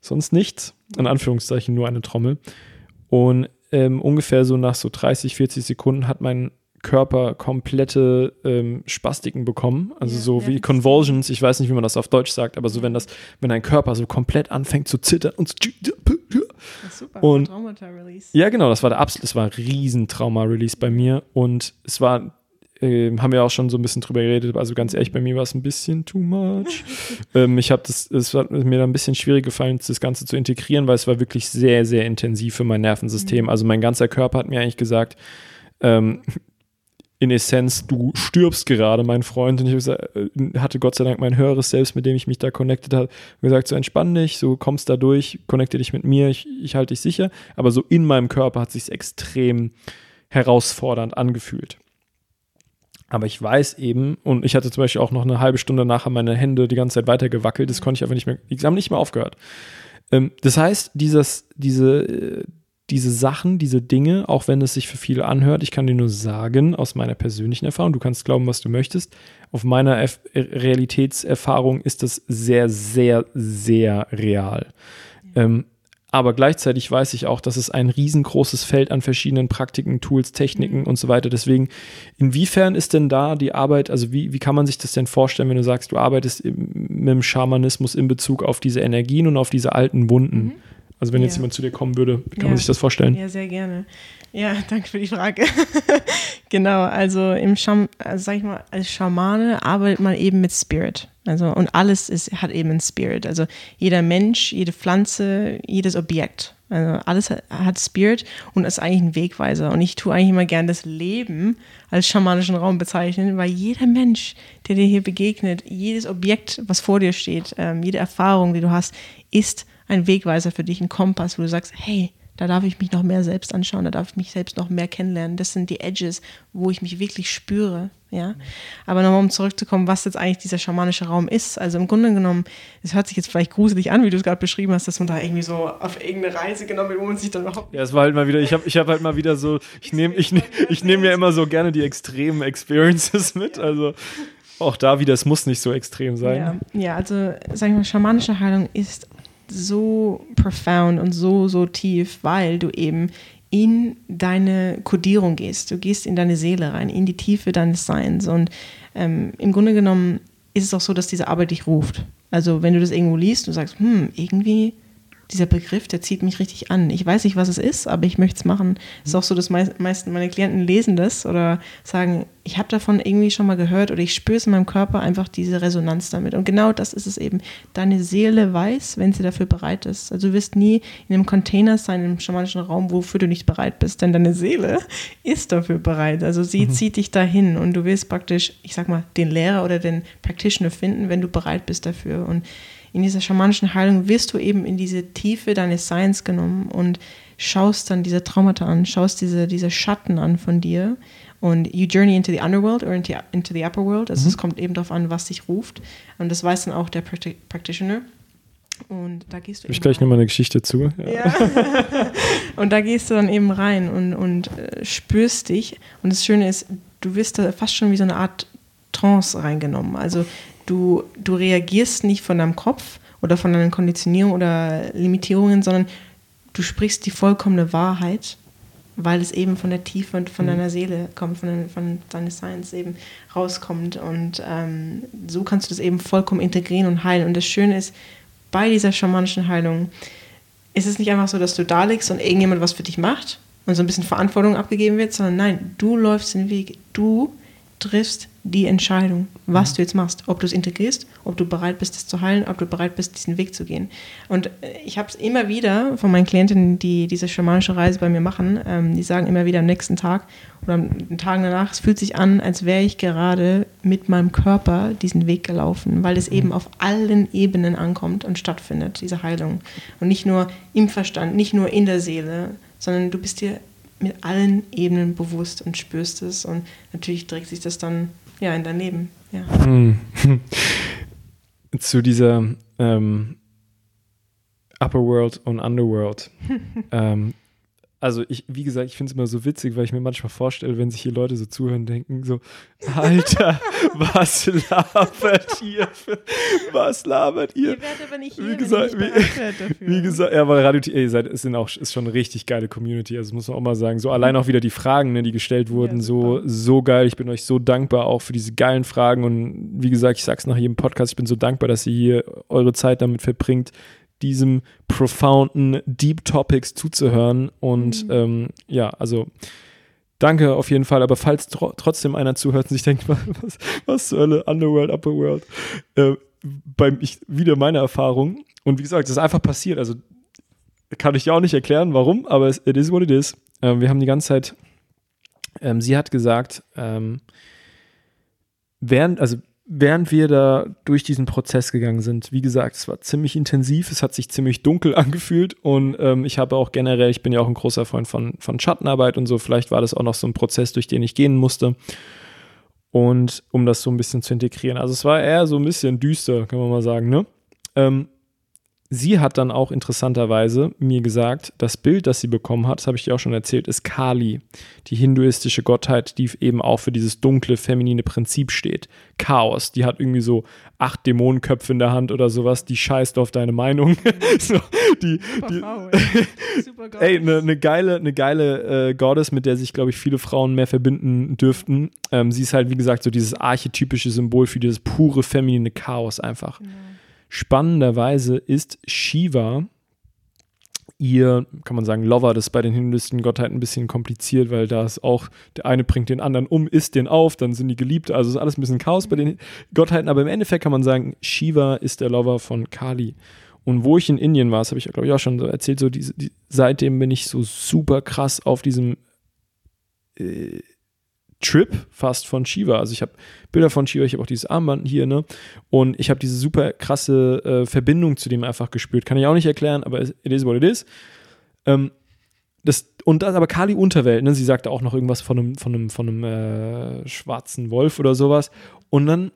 sonst nichts, in Anführungszeichen nur eine Trommel. Und ähm, ungefähr so nach so 30, 40 Sekunden hat mein Körper komplette ähm, Spastiken bekommen, also ja, so ja, wie Convulsions, ich weiß nicht, wie man das auf Deutsch sagt, aber so wenn das, wenn dein Körper so komplett anfängt zu zittern und super, und ja genau, das war der absolute, das war ein Riesentrauma-Release bei mir und es war ähm, haben wir auch schon so ein bisschen drüber geredet. Also ganz ehrlich, bei mir war es ein bisschen too much. ähm, ich habe das, es hat mir da ein bisschen schwierig gefallen, das Ganze zu integrieren, weil es war wirklich sehr, sehr intensiv für mein Nervensystem. Mhm. Also mein ganzer Körper hat mir eigentlich gesagt, ähm, in Essenz, du stirbst gerade, mein Freund. Und ich äh, hatte Gott sei Dank mein höheres Selbst, mit dem ich mich da connected habe, gesagt, so entspann dich, so kommst da durch, connecte dich mit mir, ich, ich halte dich sicher. Aber so in meinem Körper hat sich extrem herausfordernd angefühlt. Aber ich weiß eben, und ich hatte zum Beispiel auch noch eine halbe Stunde nachher meine Hände die ganze Zeit weiter gewackelt, das konnte ich einfach nicht mehr, die haben nicht mehr aufgehört. Ähm, das heißt, dieses, diese, äh, diese Sachen, diese Dinge, auch wenn es sich für viele anhört, ich kann dir nur sagen, aus meiner persönlichen Erfahrung, du kannst glauben, was du möchtest, auf meiner F Realitätserfahrung ist das sehr, sehr, sehr real. Ähm, aber gleichzeitig weiß ich auch, dass es ein riesengroßes Feld an verschiedenen Praktiken, Tools, Techniken mhm. und so weiter. Deswegen, inwiefern ist denn da die Arbeit, also wie, wie kann man sich das denn vorstellen, wenn du sagst, du arbeitest mit dem Schamanismus in Bezug auf diese Energien und auf diese alten Wunden? Mhm. Also wenn jetzt jemand zu dir kommen würde, wie kann ja. man sich das vorstellen? Ja, sehr gerne. Ja, danke für die Frage. genau, also im Scham, also sag ich mal, als Schamane arbeitet man eben mit Spirit. Also und alles ist, hat eben einen Spirit. Also jeder Mensch, jede Pflanze, jedes Objekt. Also alles hat, hat Spirit und ist eigentlich ein Wegweiser. Und ich tue eigentlich immer gern das Leben als schamanischen Raum bezeichnen, weil jeder Mensch, der dir hier begegnet, jedes Objekt, was vor dir steht, ähm, jede Erfahrung, die du hast, ist ein Wegweiser für dich, ein Kompass, wo du sagst, hey, da darf ich mich noch mehr selbst anschauen, da darf ich mich selbst noch mehr kennenlernen. Das sind die Edges, wo ich mich wirklich spüre. Ja? Aber nochmal, um zurückzukommen, was jetzt eigentlich dieser schamanische Raum ist. Also im Grunde genommen, es hört sich jetzt vielleicht gruselig an, wie du es gerade beschrieben hast, dass man da irgendwie so auf irgendeine Reise genommen wird, wo man sich dann überhaupt. Ja, es war halt mal wieder, ich habe ich hab halt mal wieder so, ich nehme ich, ich nehm ja immer so gerne die extremen Experiences mit. Also auch da wieder, es muss nicht so extrem sein. Ja, ja also sag ich mal, schamanische Heilung ist so profound und so, so tief, weil du eben in deine Kodierung gehst. Du gehst in deine Seele rein, in die Tiefe deines Seins. Und ähm, im Grunde genommen ist es auch so, dass diese Arbeit dich ruft. Also wenn du das irgendwo liest und sagst, hm, irgendwie dieser Begriff, der zieht mich richtig an. Ich weiß nicht, was es ist, aber ich möchte es machen. Es ist auch so, dass mei meisten meine Klienten lesen das oder sagen, ich habe davon irgendwie schon mal gehört oder ich spüre es in meinem Körper einfach diese Resonanz damit. Und genau das ist es eben. Deine Seele weiß, wenn sie dafür bereit ist. Also du wirst nie in einem Container sein, in einem schamanischen Raum, wofür du nicht bereit bist, denn deine Seele ist dafür bereit. Also sie mhm. zieht dich dahin und du wirst praktisch, ich sag mal, den Lehrer oder den Practitioner finden, wenn du bereit bist dafür. Und in dieser schamanischen Heilung wirst du eben in diese Tiefe deines Seins genommen und schaust dann diese Traumata an, schaust diese, diese Schatten an von dir und you journey into the underworld or into, into the upper world. Also mhm. es kommt eben darauf an, was dich ruft und das weiß dann auch der Practitioner. Und da gehst du. Ich gleich nochmal eine Geschichte zu. Ja. ja. und da gehst du dann eben rein und, und äh, spürst dich. Und das Schöne ist, du wirst da fast schon wie so eine Art Trance reingenommen. Also Du, du reagierst nicht von deinem Kopf oder von deinen Konditionierungen oder Limitierungen, sondern du sprichst die vollkommene Wahrheit, weil es eben von der Tiefe und von mhm. deiner Seele kommt, von, von deines Seins eben rauskommt. Und ähm, so kannst du das eben vollkommen integrieren und heilen. Und das Schöne ist, bei dieser schamanischen Heilung ist es nicht einfach so, dass du da liegst und irgendjemand was für dich macht und so ein bisschen Verantwortung abgegeben wird, sondern nein, du läufst den Weg, du triffst die Entscheidung, was mhm. du jetzt machst. Ob du es integrierst, ob du bereit bist, es zu heilen, ob du bereit bist, diesen Weg zu gehen. Und äh, ich habe es immer wieder von meinen Klientinnen, die diese schamanische Reise bei mir machen, ähm, die sagen immer wieder am nächsten Tag oder am Tagen danach, es fühlt sich an, als wäre ich gerade mit meinem Körper diesen Weg gelaufen, weil es mhm. eben auf allen Ebenen ankommt und stattfindet, diese Heilung. Und nicht nur im Verstand, nicht nur in der Seele, sondern du bist dir mit allen Ebenen bewusst und spürst es und natürlich trägt sich das dann ja in dein Leben. Ja. Hm. Zu dieser ähm, Upper World und Underworld. ähm, also ich, wie gesagt, ich finde es immer so witzig, weil ich mir manchmal vorstelle, wenn sich hier Leute so zuhören, denken so, Alter, was labert ihr? Was labert ihr? Ihr werdet aber nicht hier, wie gesagt, wie, wie, gesagt, ja, weil Radio ihr seid, ist, auch, ist schon eine richtig geile Community, also muss man auch mal sagen, so allein auch wieder die Fragen, ne, die gestellt wurden, ja, so, so geil, ich bin euch so dankbar auch für diese geilen Fragen und wie gesagt, ich sag's nach jedem Podcast, ich bin so dankbar, dass ihr hier eure Zeit damit verbringt, diesem profounden Deep Topics zuzuhören. Und mhm. ähm, ja, also danke auf jeden Fall. Aber falls tro trotzdem einer zuhört und sich denkt, was, was zur Hölle, Underworld, Upperworld, äh, beim, ich, wieder meine Erfahrung. Und wie gesagt, das ist einfach passiert. Also kann ich ja auch nicht erklären, warum, aber es it is what it is. Äh, wir haben die ganze Zeit, ähm, sie hat gesagt, ähm, während, also während wir da durch diesen Prozess gegangen sind, wie gesagt, es war ziemlich intensiv, es hat sich ziemlich dunkel angefühlt und ähm, ich habe auch generell, ich bin ja auch ein großer Freund von, von Schattenarbeit und so, vielleicht war das auch noch so ein Prozess, durch den ich gehen musste und um das so ein bisschen zu integrieren. Also es war eher so ein bisschen düster, kann man mal sagen, ne? Ähm, Sie hat dann auch interessanterweise mir gesagt, das Bild, das sie bekommen hat, das habe ich dir auch schon erzählt, ist Kali, die hinduistische Gottheit, die eben auch für dieses dunkle, feminine Prinzip steht. Chaos, die hat irgendwie so acht Dämonenköpfe in der Hand oder sowas, die scheißt auf deine Meinung. so, die, die, ey, eine ne geile, eine geile äh, Goddess, mit der sich, glaube ich, viele Frauen mehr verbinden dürften. Ähm, sie ist halt, wie gesagt, so dieses archetypische Symbol für dieses pure, feminine Chaos einfach. Genau. Spannenderweise ist Shiva ihr, kann man sagen, Lover, das ist bei den hinduistischen Gottheiten ein bisschen kompliziert, weil da ist auch, der eine bringt den anderen um, isst den auf, dann sind die geliebt, also ist alles ein bisschen Chaos bei den Gottheiten, aber im Endeffekt kann man sagen, Shiva ist der Lover von Kali. Und wo ich in Indien war, das habe ich glaube ich auch schon so erzählt, so diese, die, seitdem bin ich so super krass auf diesem äh, Trip fast von Shiva. Also ich habe Bilder von Shiva, ich habe auch dieses Armband hier, ne? Und ich habe diese super krasse äh, Verbindung zu dem einfach gespürt. Kann ich auch nicht erklären, aber it is what it is. Ähm, das, und das aber Kali Unterwelt, ne? Sie sagte auch noch irgendwas von einem, von einem, von einem äh, schwarzen Wolf oder sowas. Und dann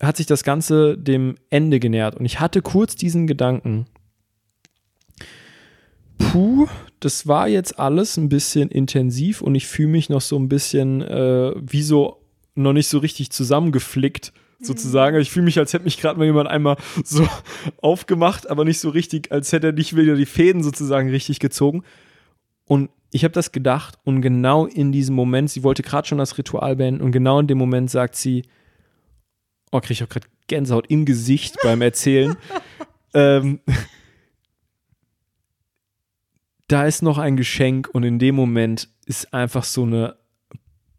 hat sich das Ganze dem Ende genähert. Und ich hatte kurz diesen Gedanken, puh, das war jetzt alles ein bisschen intensiv und ich fühle mich noch so ein bisschen äh, wie so noch nicht so richtig zusammengeflickt sozusagen. Mhm. Ich fühle mich, als hätte mich gerade mal jemand einmal so aufgemacht, aber nicht so richtig, als hätte er nicht wieder die Fäden sozusagen richtig gezogen. Und ich habe das gedacht und genau in diesem Moment, sie wollte gerade schon das Ritual beenden und genau in dem Moment sagt sie, oh, kriege ich auch gerade Gänsehaut im Gesicht beim Erzählen. ähm, da ist noch ein Geschenk und in dem Moment ist einfach so eine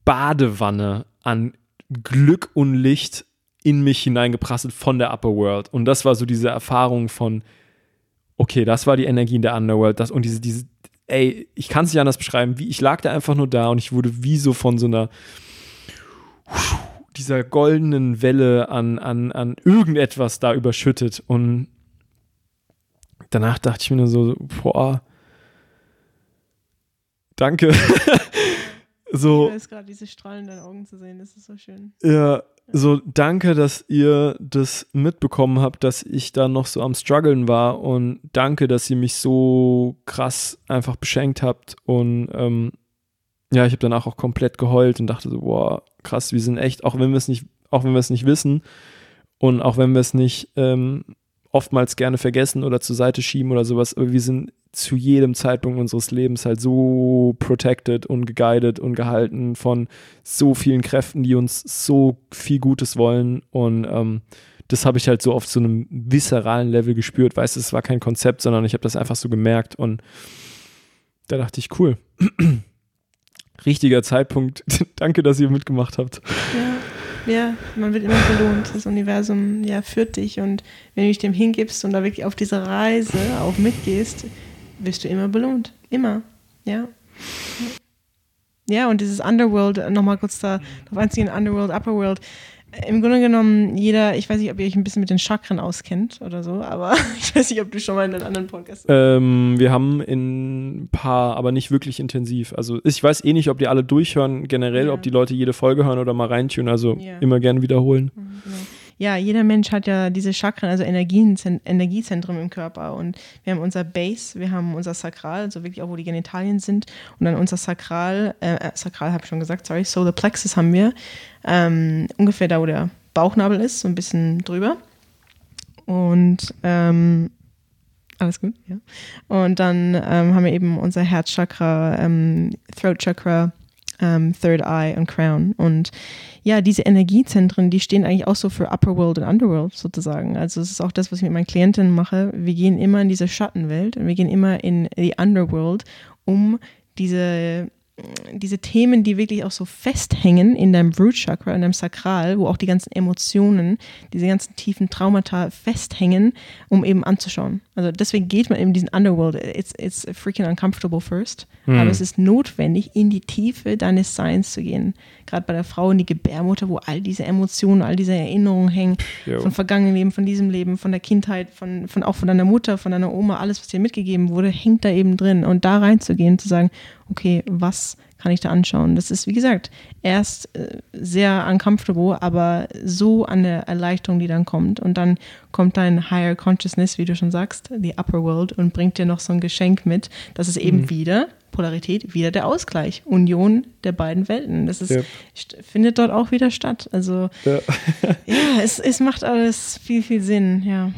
Badewanne an Glück und Licht in mich hineingeprasselt von der Upper World. Und das war so diese Erfahrung von, okay, das war die Energie in der Underworld. Das, und diese, diese, ey, ich kann es nicht anders beschreiben, wie ich lag da einfach nur da und ich wurde wie so von so einer dieser goldenen Welle an, an, an irgendetwas da überschüttet. Und danach dachte ich mir nur so, boah, Danke. so. Ich gerade diese strahlenden Augen zu sehen, das ist so schön. Ja, so danke, dass ihr das mitbekommen habt, dass ich da noch so am struggeln war und danke, dass ihr mich so krass einfach beschenkt habt und ähm, ja, ich habe danach auch komplett geheult und dachte so, boah, krass, wir sind echt, auch wenn wir es nicht, auch wenn wir es nicht wissen und auch wenn wir es nicht ähm, oftmals gerne vergessen oder zur Seite schieben oder sowas, aber wir sind zu jedem Zeitpunkt unseres Lebens halt so protected und geguided und gehalten von so vielen Kräften, die uns so viel Gutes wollen. Und ähm, das habe ich halt so auf so einem viszeralen Level gespürt. Weißt du, es war kein Konzept, sondern ich habe das einfach so gemerkt. Und da dachte ich, cool. Richtiger Zeitpunkt. Danke, dass ihr mitgemacht habt. Ja, ja, man wird immer belohnt. Das Universum ja, führt dich. Und wenn du dich dem hingibst und da wirklich auf diese Reise auch mitgehst, wirst du immer belohnt. Immer. Ja. Ja, und dieses Underworld, nochmal kurz da drauf einziehen, Underworld, Upperworld, Im Grunde genommen, jeder, ich weiß nicht, ob ihr euch ein bisschen mit den Chakren auskennt oder so, aber ich weiß nicht, ob du schon mal in einen anderen Podcast. Ähm, wir haben in ein paar, aber nicht wirklich intensiv. Also ich weiß eh nicht, ob die alle durchhören, generell, ja. ob die Leute jede Folge hören oder mal reintun. Also ja. immer gerne wiederholen. Mhm, genau ja, jeder Mensch hat ja diese Chakren, also Energien, Energiezentren im Körper. Und wir haben unser Base, wir haben unser Sakral, also wirklich auch, wo die Genitalien sind. Und dann unser Sakral, äh, äh Sakral habe ich schon gesagt, sorry, Solar Plexus haben wir. Ähm, ungefähr da, wo der Bauchnabel ist, so ein bisschen drüber. Und ähm, alles gut, ja. Und dann ähm, haben wir eben unser Herzchakra, ähm, Throat Chakra, ähm, Third Eye und Crown. Und ja, diese Energiezentren, die stehen eigentlich auch so für Upper World und Underworld sozusagen. Also es ist auch das, was ich mit meinen Klientinnen mache. Wir gehen immer in diese Schattenwelt und wir gehen immer in die Underworld, um diese diese Themen, die wirklich auch so festhängen in deinem Root Chakra, in deinem Sakral, wo auch die ganzen Emotionen, diese ganzen tiefen Traumata festhängen, um eben anzuschauen. Also deswegen geht man eben diesen Underworld. It's, it's freaking uncomfortable first. Mhm. Aber es ist notwendig, in die Tiefe deines Seins zu gehen. Gerade bei der Frau in die Gebärmutter, wo all diese Emotionen, all diese Erinnerungen hängen, jo. von vergangenen Leben, von diesem Leben, von der Kindheit, von, von auch von deiner Mutter, von deiner Oma, alles, was dir mitgegeben wurde, hängt da eben drin. Und da reinzugehen, zu sagen, okay, was kann ich da anschauen? Das ist, wie gesagt, erst äh, sehr uncomfortable, aber so eine Erleichterung, die dann kommt. Und dann kommt dein Higher Consciousness, wie du schon sagst, die Upper World, und bringt dir noch so ein Geschenk mit. Das ist eben mhm. wieder Polarität, wieder der Ausgleich, Union der beiden Welten. Das ist, ja. findet dort auch wieder statt. Also ja, ja es, es macht alles viel, viel Sinn, ja.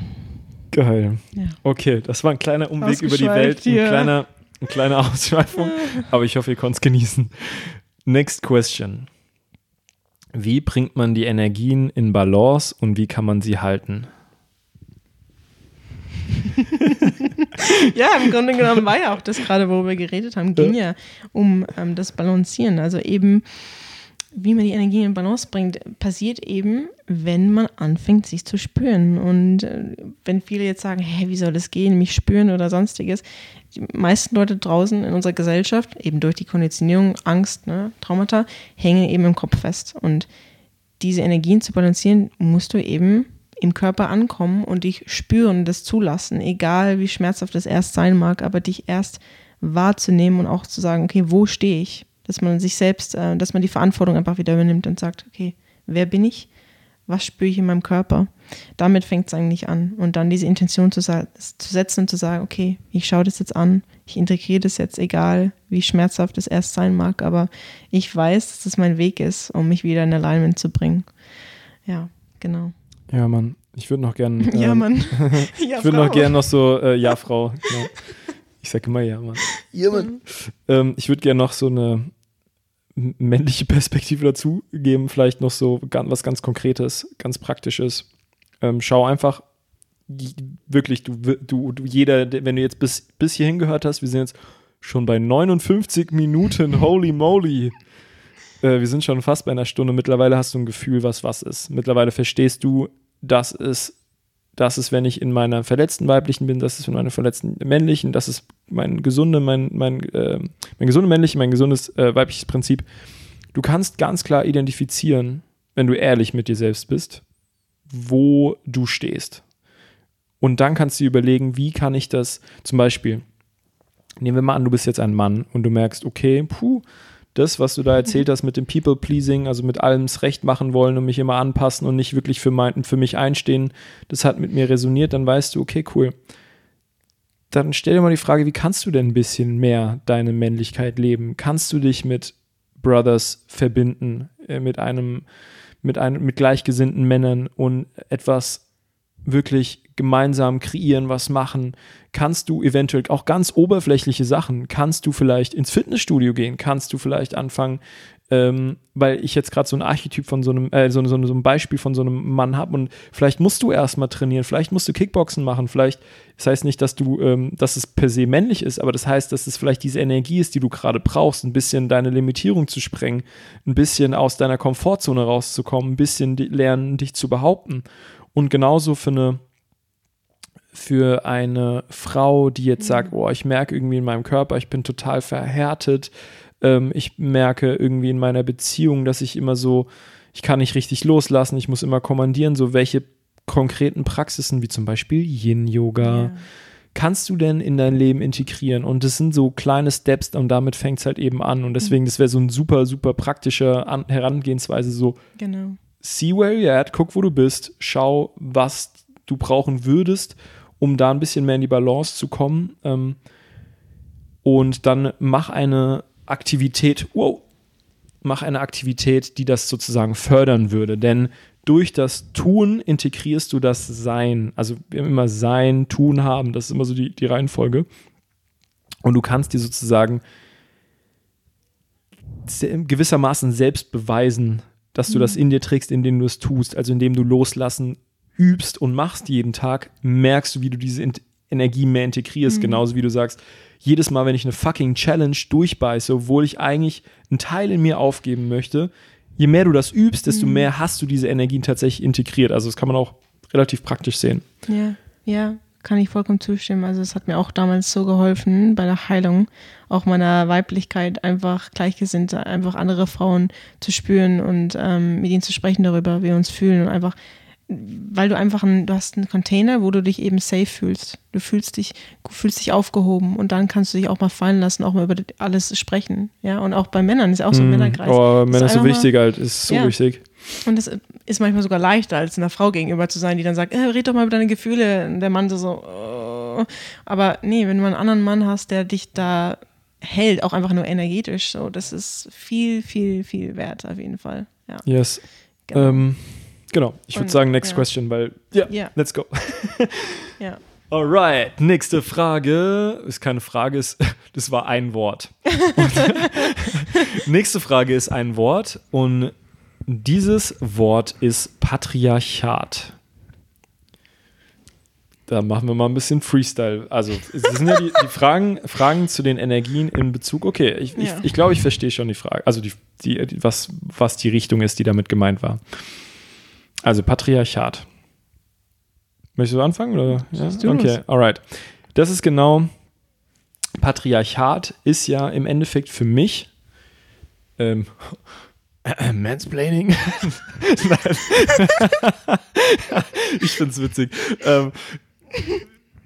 Geil. Ja. Okay, das war ein kleiner Umweg über die Welt, ein kleiner eine kleine Ausschweifung, aber ich hoffe, ihr könnt es genießen. Next question. Wie bringt man die Energien in Balance und wie kann man sie halten? ja, im Grunde genommen war ja auch das gerade, worüber wir geredet haben, ging ja, ja um ähm, das Balancieren. Also eben wie man die Energie in Balance bringt, passiert eben, wenn man anfängt, sich zu spüren. Und äh, wenn viele jetzt sagen, hä, wie soll das gehen, mich spüren oder sonstiges, die meisten Leute draußen in unserer Gesellschaft, eben durch die Konditionierung, Angst, ne, Traumata, hängen eben im Kopf fest. Und diese Energien zu balancieren, musst du eben im Körper ankommen und dich spüren, das zulassen, egal wie schmerzhaft das erst sein mag, aber dich erst wahrzunehmen und auch zu sagen, okay, wo stehe ich? Dass man sich selbst, äh, dass man die Verantwortung einfach wieder übernimmt und sagt, okay, wer bin ich? Was spüre ich in meinem Körper? Damit fängt es eigentlich an. Und dann diese Intention zu, zu setzen und zu sagen, okay, ich schaue das jetzt an, ich integriere das jetzt, egal wie schmerzhaft es erst sein mag, aber ich weiß, dass das mein Weg ist, um mich wieder in Alignment zu bringen. Ja, genau. Ja, Mann. Ich würde noch gerne. Ähm, ja, Mann. ja, ich würde noch gerne noch so, äh, ja, Frau. Genau. Ich sage immer ja, Mann. Ja, Mann. Ähm, ich würde gerne noch so eine männliche Perspektive dazu geben, vielleicht noch so was ganz Konkretes, ganz Praktisches. Ähm, schau einfach, wirklich, du, du, du, jeder, wenn du jetzt bis, bis hierhin gehört hast, wir sind jetzt schon bei 59 Minuten, holy moly. Äh, wir sind schon fast bei einer Stunde. Mittlerweile hast du ein Gefühl, was was ist. Mittlerweile verstehst du, dass es das ist, wenn ich in meiner verletzten weiblichen bin, das ist in meiner verletzten männlichen, das ist mein gesunde, mein, mein, äh, mein gesunde männliche, mein gesundes äh, weibliches Prinzip. Du kannst ganz klar identifizieren, wenn du ehrlich mit dir selbst bist, wo du stehst. Und dann kannst du überlegen, wie kann ich das zum Beispiel, nehmen wir mal an, du bist jetzt ein Mann und du merkst, okay, puh, das, was du da erzählt hast mit dem People-Pleasing, also mit allem Recht machen wollen und mich immer anpassen und nicht wirklich für, mein, für mich einstehen, das hat mit mir resoniert, dann weißt du, okay, cool. Dann stell dir mal die Frage, wie kannst du denn ein bisschen mehr deine Männlichkeit leben? Kannst du dich mit Brothers verbinden, äh, mit einem, mit einem, mit gleichgesinnten Männern und etwas wirklich gemeinsam kreieren, was machen, kannst du eventuell auch ganz oberflächliche Sachen, kannst du vielleicht ins Fitnessstudio gehen, kannst du vielleicht anfangen, ähm, weil ich jetzt gerade so ein Archetyp von so einem, äh, so, so, so, ein Beispiel von so einem Mann habe und vielleicht musst du erstmal trainieren, vielleicht musst du Kickboxen machen, vielleicht, das heißt nicht, dass du, ähm, dass es per se männlich ist, aber das heißt, dass es vielleicht diese Energie ist, die du gerade brauchst, ein bisschen deine Limitierung zu sprengen, ein bisschen aus deiner Komfortzone rauszukommen, ein bisschen lernen, dich zu behaupten. Und genauso für eine, für eine Frau, die jetzt sagt, oh, ich merke irgendwie in meinem Körper, ich bin total verhärtet, ähm, ich merke irgendwie in meiner Beziehung, dass ich immer so, ich kann nicht richtig loslassen, ich muss immer kommandieren, so welche konkreten Praxisen wie zum Beispiel Yin-Yoga ja. kannst du denn in dein Leben integrieren? Und das sind so kleine Steps und damit fängt es halt eben an. Und deswegen, das wäre so ein super, super praktische an Herangehensweise, so genau. See where you're at, guck, wo du bist, schau, was du brauchen würdest, um da ein bisschen mehr in die Balance zu kommen. Ähm, und dann mach eine Aktivität, wow, mach eine Aktivität, die das sozusagen fördern würde. Denn durch das Tun integrierst du das Sein. Also wir haben immer Sein, Tun haben, das ist immer so die, die Reihenfolge. Und du kannst dir sozusagen gewissermaßen selbst beweisen, dass du das mhm. in dir trägst, indem du es tust. Also indem du loslassen übst und machst jeden Tag, merkst du, wie du diese Energie mehr integrierst. Mhm. Genauso wie du sagst, jedes Mal, wenn ich eine fucking Challenge durchbeiße, obwohl ich eigentlich einen Teil in mir aufgeben möchte, je mehr du das übst, desto mhm. mehr hast du diese Energien tatsächlich integriert. Also das kann man auch relativ praktisch sehen. Ja, ja, kann ich vollkommen zustimmen. Also es hat mir auch damals so geholfen bei der Heilung, auch meiner Weiblichkeit einfach Gleichgesinnte, einfach andere Frauen zu spüren und ähm, mit ihnen zu sprechen darüber, wie wir uns fühlen und einfach weil du einfach ein, du hast einen Container, wo du dich eben safe fühlst. Du fühlst dich, fühlst dich aufgehoben und dann kannst du dich auch mal fallen lassen, auch mal über alles sprechen. Ja, und auch bei Männern ist auch so ein mm, Männerkreis. Oh, Männer ist so wichtig halt, ist so ja. wichtig. Und es ist manchmal sogar leichter, als einer Frau gegenüber zu sein, die dann sagt, äh, red doch mal über deine Gefühle. Und der Mann so, so oh. aber nee, wenn du einen anderen Mann hast, der dich da hält, auch einfach nur energetisch, so, das ist viel, viel, viel wert auf jeden Fall. Ja. Yes. Genau. Ähm, Genau, ich würde sagen, next ja. question, weil, ja, yeah, let's go. ja. Alright, nächste Frage. Ist keine Frage, ist, das war ein Wort. nächste Frage ist ein Wort und dieses Wort ist Patriarchat. Da machen wir mal ein bisschen Freestyle. Also, es sind ja die, die Fragen, Fragen zu den Energien in Bezug. Okay, ich, ja. ich, ich glaube, ich verstehe schon die Frage. Also, die, die, was, was die Richtung ist, die damit gemeint war. Also Patriarchat. Möchtest du anfangen? Oder? Ja? Okay, alright. Das ist genau, Patriarchat ist ja im Endeffekt für mich ähm, äh, Mansplaining? Nein. ich finde es witzig. Ähm,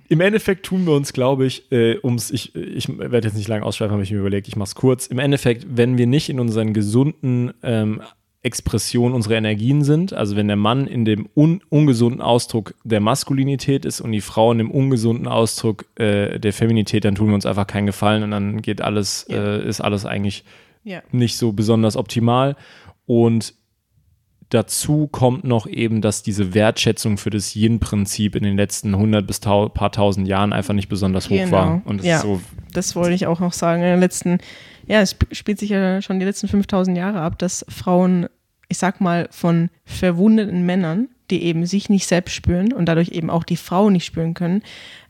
Im Endeffekt tun wir uns, glaube ich, äh, ums, ich, ich werde jetzt nicht lange ausschweifen, habe ich mir überlegt, ich mache es kurz. Im Endeffekt, wenn wir nicht in unseren gesunden ähm, Expression unserer Energien sind. Also wenn der Mann in dem un ungesunden Ausdruck der Maskulinität ist und die Frau in dem ungesunden Ausdruck äh, der Feminität, dann tun wir uns einfach keinen Gefallen und dann geht alles, ja. äh, ist alles eigentlich ja. nicht so besonders optimal. Und dazu kommt noch eben, dass diese Wertschätzung für das Yin-Prinzip in den letzten 100 bis tau paar tausend Jahren einfach nicht besonders hoch genau. war. Und das ja, so das wollte ich auch noch sagen. In den letzten ja, es spielt sich ja schon die letzten 5000 Jahre ab, dass Frauen, ich sag mal, von verwundeten Männern, die eben sich nicht selbst spüren und dadurch eben auch die Frau nicht spüren können,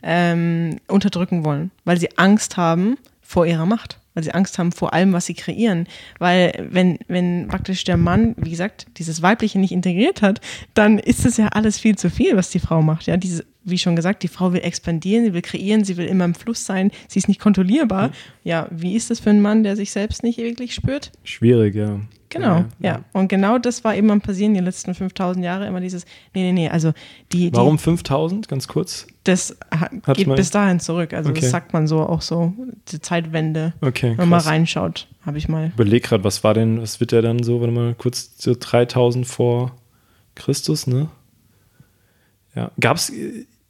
ähm, unterdrücken wollen, weil sie Angst haben vor ihrer Macht weil sie Angst haben vor allem, was sie kreieren. Weil wenn, wenn praktisch der Mann, wie gesagt, dieses Weibliche nicht integriert hat, dann ist es ja alles viel zu viel, was die Frau macht. Ja, diese, wie schon gesagt, die Frau will expandieren, sie will kreieren, sie will immer im Fluss sein, sie ist nicht kontrollierbar. Mhm. Ja, wie ist das für einen Mann, der sich selbst nicht wirklich spürt? Schwierig, ja. Genau, ja, ja. Und genau das war eben am Passieren die letzten 5000 Jahre, immer dieses, nee, nee, nee, also die. die Warum 5000, ganz kurz? Das Hat geht bis dahin zurück, also okay. das sagt man so auch so, die Zeitwende. Okay, Wenn man mal reinschaut, habe ich mal. Überleg gerade, was war denn, was wird der dann so, wenn mal kurz so 3000 vor Christus, ne? Ja, gab es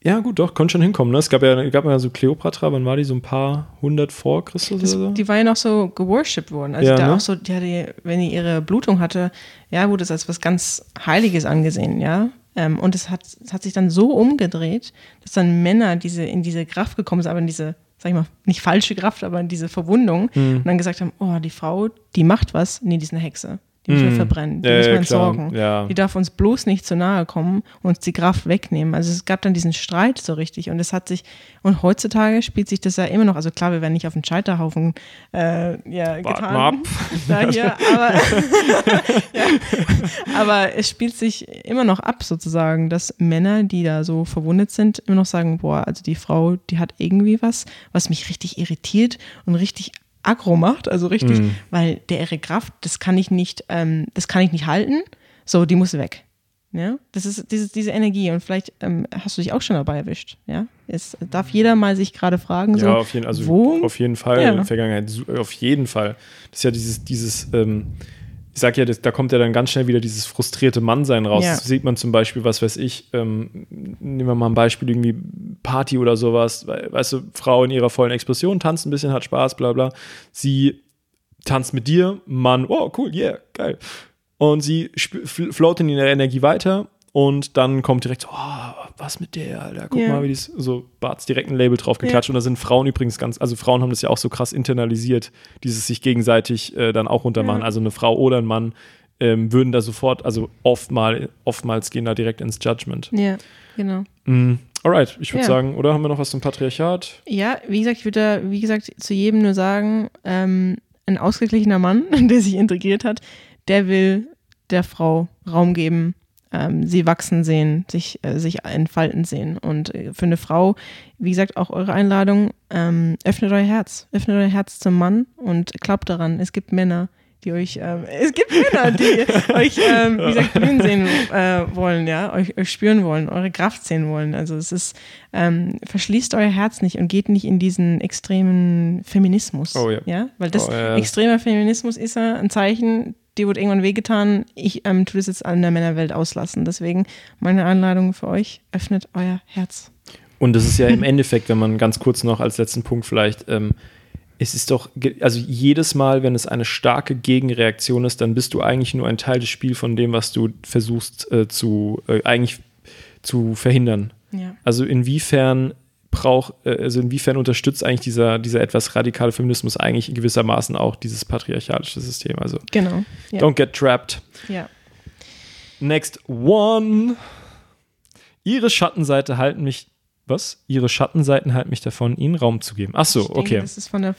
ja, gut, doch, konnte schon hinkommen. Ne? Es gab ja, gab ja so Kleopatra, wann war die? So ein paar hundert vor Christus das, oder so? Die war ja noch so geworshipped worden. Also ja, da ne? auch so, die hatte, wenn die ihre Blutung hatte, ja, wurde es als was ganz Heiliges angesehen, ja. Ähm, und es hat, es hat sich dann so umgedreht, dass dann Männer diese, in diese Kraft gekommen sind, aber in diese, sag ich mal, nicht falsche Kraft, aber in diese Verwundung hm. und dann gesagt haben, oh, die Frau, die macht was, nee, die ist eine Hexe. Die müssen wir mm. verbrennen, die ja, müssen wir entsorgen. Ja. Die darf uns bloß nicht zu nahe kommen und uns die Kraft wegnehmen. Also es gab dann diesen Streit so richtig und es hat sich, und heutzutage spielt sich das ja immer noch, also klar, wir werden nicht auf den Scheiterhaufen äh, ja, getan. Ab. Da hier, aber, ja, aber es spielt sich immer noch ab sozusagen, dass Männer, die da so verwundet sind, immer noch sagen, boah, also die Frau, die hat irgendwie was, was mich richtig irritiert und richtig aggro macht, also richtig, mhm. weil der ihre Kraft, das kann ich nicht, ähm, das kann ich nicht halten, So, die muss weg. Ja, das ist diese, diese Energie und vielleicht ähm, hast du dich auch schon dabei erwischt. Ja, es darf jeder mal sich gerade fragen, so, ja, auf jeden, also wo? auf jeden Fall, Ja. Vergangenheit, su- auf jeden Fall. Das ist ja dieses, dieses, ähm, ich sag ja, das, da kommt ja dann ganz schnell wieder dieses frustrierte Mannsein raus. Ja. Das sieht man zum Beispiel, was weiß ich, ähm, nehmen wir mal ein Beispiel, irgendwie Party oder sowas, we- weißt du, Frau in ihrer vollen Explosion tanzt ein bisschen, hat Spaß, bla bla. Sie tanzt mit dir, Mann, oh cool, yeah, geil. Und sie sp- fl- floatet in ihrer Energie weiter und dann kommt direkt so, oh, was mit der, Alter, guck Ja. mal, wie die so Barts direkt ein Label drauf geklatscht und da sind Frauen übrigens ganz, also Frauen haben das ja auch so krass internalisiert, dieses sich gegenseitig äh, dann auch runtermachen. Ja. Also eine Frau oder ein Mann ähm, würden da sofort, also oftmal, oftmals gehen da direkt ins Judgment. Ja, genau. Mm, alright, ich würde sagen, oder haben wir noch was zum Patriarchat? Ja, wie gesagt, ich würde da, wie gesagt, zu jedem nur sagen, ähm, ein ausgeglichener Mann, der sich integriert hat, der will der Frau Raum geben, ähm, sie wachsen sehen, sich, äh, sich entfalten sehen. Und äh, für eine Frau, wie gesagt, auch eure Einladung, ähm, öffnet euer Herz. Öffnet euer Herz zum Mann und glaubt daran, es gibt Männer, die euch, ähm, es gibt Männer, die euch, ähm, wie gesagt, blühen sehen äh, wollen, ja, euch, euch spüren wollen, eure Kraft sehen wollen. Also es ist, ähm, verschließt euer Herz nicht und geht nicht in diesen extremen Feminismus. Oh ja. ja? Weil das Oh, ja, ja. extremer Feminismus ist ja ein Zeichen, dir wurde irgendwann wehgetan, ich ähm, tue das jetzt an der Männerwelt auslassen. Deswegen meine Einladung für euch, öffnet euer Herz. Und das ist ja im Endeffekt, wenn man ganz kurz noch als letzten Punkt vielleicht, ähm, es ist doch, also jedes Mal, wenn es eine starke Gegenreaktion ist, dann bist du eigentlich nur ein Teil des Spiels von dem, was du versuchst äh, zu, äh, eigentlich zu verhindern. Ja. Also inwiefern braucht, äh, also inwiefern unterstützt eigentlich dieser, dieser etwas radikale Feminismus eigentlich gewissermaßen auch dieses patriarchalische System? Also Genau. Ja. don't get trapped. ja. Next one. Ihre Schattenseite halten mich, was? Ihre Schattenseiten halten mich davon, ihnen Raum zu geben. Ach so, Ich denke, okay. Das ist von der.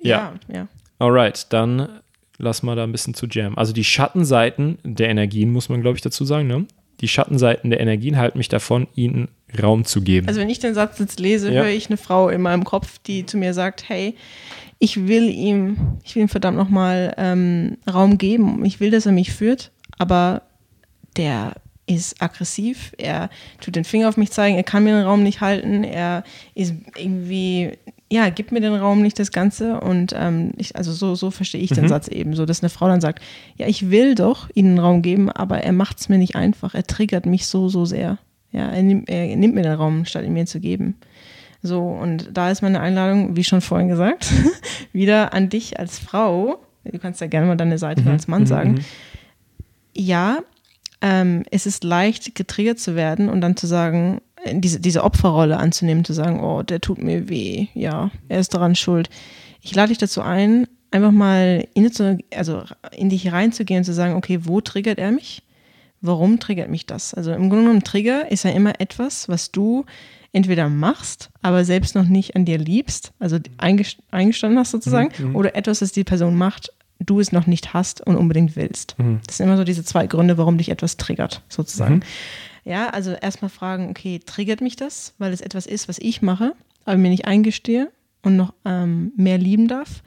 Ja. Ja, ja. Alright, dann lass mal da ein bisschen zu jam. Also die Schattenseiten der Energien, muss man glaube ich dazu sagen, ne? Die Schattenseiten der Energien halten mich davon, ihnen Raum zu geben. Also wenn ich den Satz jetzt lese, Ja. höre ich eine Frau in meinem Kopf, die zu mir sagt, hey, ich will ihm, ich will ihm verdammt nochmal ähm, Raum geben. Ich will, dass er mich führt, aber der ist aggressiv, er tut den Finger auf mich zeigen, er kann mir den Raum nicht halten, er ist irgendwie, ja, gibt mir den Raum nicht das Ganze und ähm, ich, also so, so verstehe ich den Satz eben, so dass eine Frau dann sagt, ja, ich will doch ihnen Raum geben, aber er macht es mir nicht einfach, er triggert mich so, so sehr. Ja, er nimmt, er nimmt mir den Raum, statt ihn mir zu geben. So, und da ist meine Einladung, wie schon vorhin gesagt, wieder an dich als Frau. Du kannst ja gerne mal deine Seite als Mann sagen. Ja, ähm, es ist leicht, getriggert zu werden und dann zu sagen, äh, diese, diese Opferrolle anzunehmen, zu sagen, oh, der tut mir weh, ja, er ist daran schuld. Ich lade dich dazu ein, einfach mal in, also in dich reinzugehen und zu sagen, okay, wo triggert er mich? Warum triggert mich das? Also im Grunde genommen, Trigger ist ja immer etwas, was du entweder machst, aber selbst noch nicht an dir liebst, also eingest- eingestanden hast sozusagen, oder etwas, das die Person macht, du es noch nicht hast und unbedingt willst. Das sind immer so diese zwei Gründe, warum dich etwas triggert, sozusagen. Ja, also erstmal fragen, okay, triggert mich das, weil es etwas ist, was ich mache, aber mir nicht eingestehe und noch ähm, mehr lieben darf?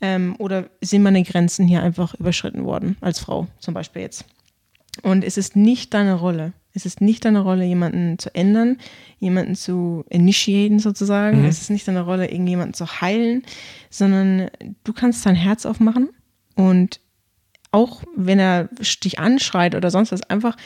Ähm, oder sind meine Grenzen hier einfach überschritten worden, als Frau zum Beispiel jetzt? Und es ist nicht deine Rolle. Es ist nicht deine Rolle, jemanden zu ändern, jemanden zu initiaten sozusagen. Es ist nicht deine Rolle, irgendjemanden zu heilen, sondern du kannst dein Herz aufmachen und auch wenn er dich anschreit oder sonst was, einfach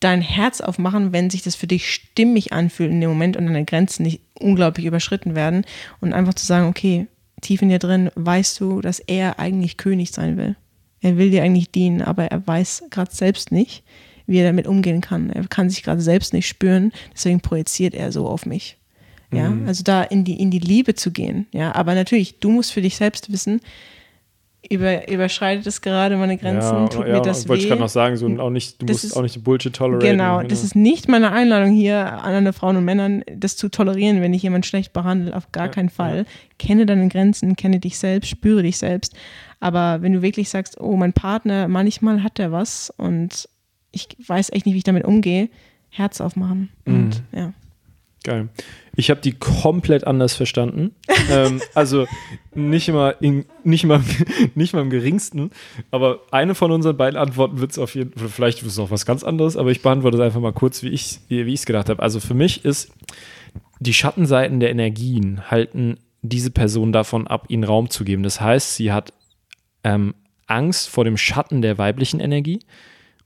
dein Herz aufmachen, wenn sich das für dich stimmig anfühlt in dem Moment und deine Grenzen nicht unglaublich überschritten werden und einfach zu sagen, okay, tief in dir drin weißt du, dass er eigentlich König sein will. Er will dir eigentlich dienen, aber er weiß gerade selbst nicht, wie er damit umgehen kann. Er kann sich gerade selbst nicht spüren, deswegen projiziert er so auf mich. Ja, also da in die, in die Liebe zu gehen. Ja, aber natürlich, du musst für dich selbst wissen, über, überschreitet es gerade meine Grenzen, ja, tut ja, mir das wollte ich weh. gerade noch sagen, so auch nicht, du Das musst ist- auch nicht Bullshit tolerieren. Genau, das ist nicht meine Einladung hier an alle Frauen und Männern, das zu tolerieren, wenn ich jemanden schlecht behandle, auf gar Ja, keinen Fall. Kenne deine Grenzen, kenne dich selbst, spüre dich selbst. Aber wenn du wirklich sagst, oh, mein Partner, manchmal hat er was und ich weiß echt nicht, wie ich damit umgehe, Herz aufmachen. Und Mhm. ja. Geil. Ich habe die komplett anders verstanden. ähm, also nicht immer, in, nicht, mal, nicht mal im geringsten. Aber eine von unseren beiden Antworten wird es auf jeden Fall, vielleicht ist es auch was ganz anderes, aber ich beantworte es einfach mal kurz, wie ich es wie gedacht habe. Also für mich ist, die Schattenseiten der Energien halten diese Person davon ab, ihnen Raum zu geben. Das heißt, sie hat ähm, Angst vor dem Schatten der weiblichen Energie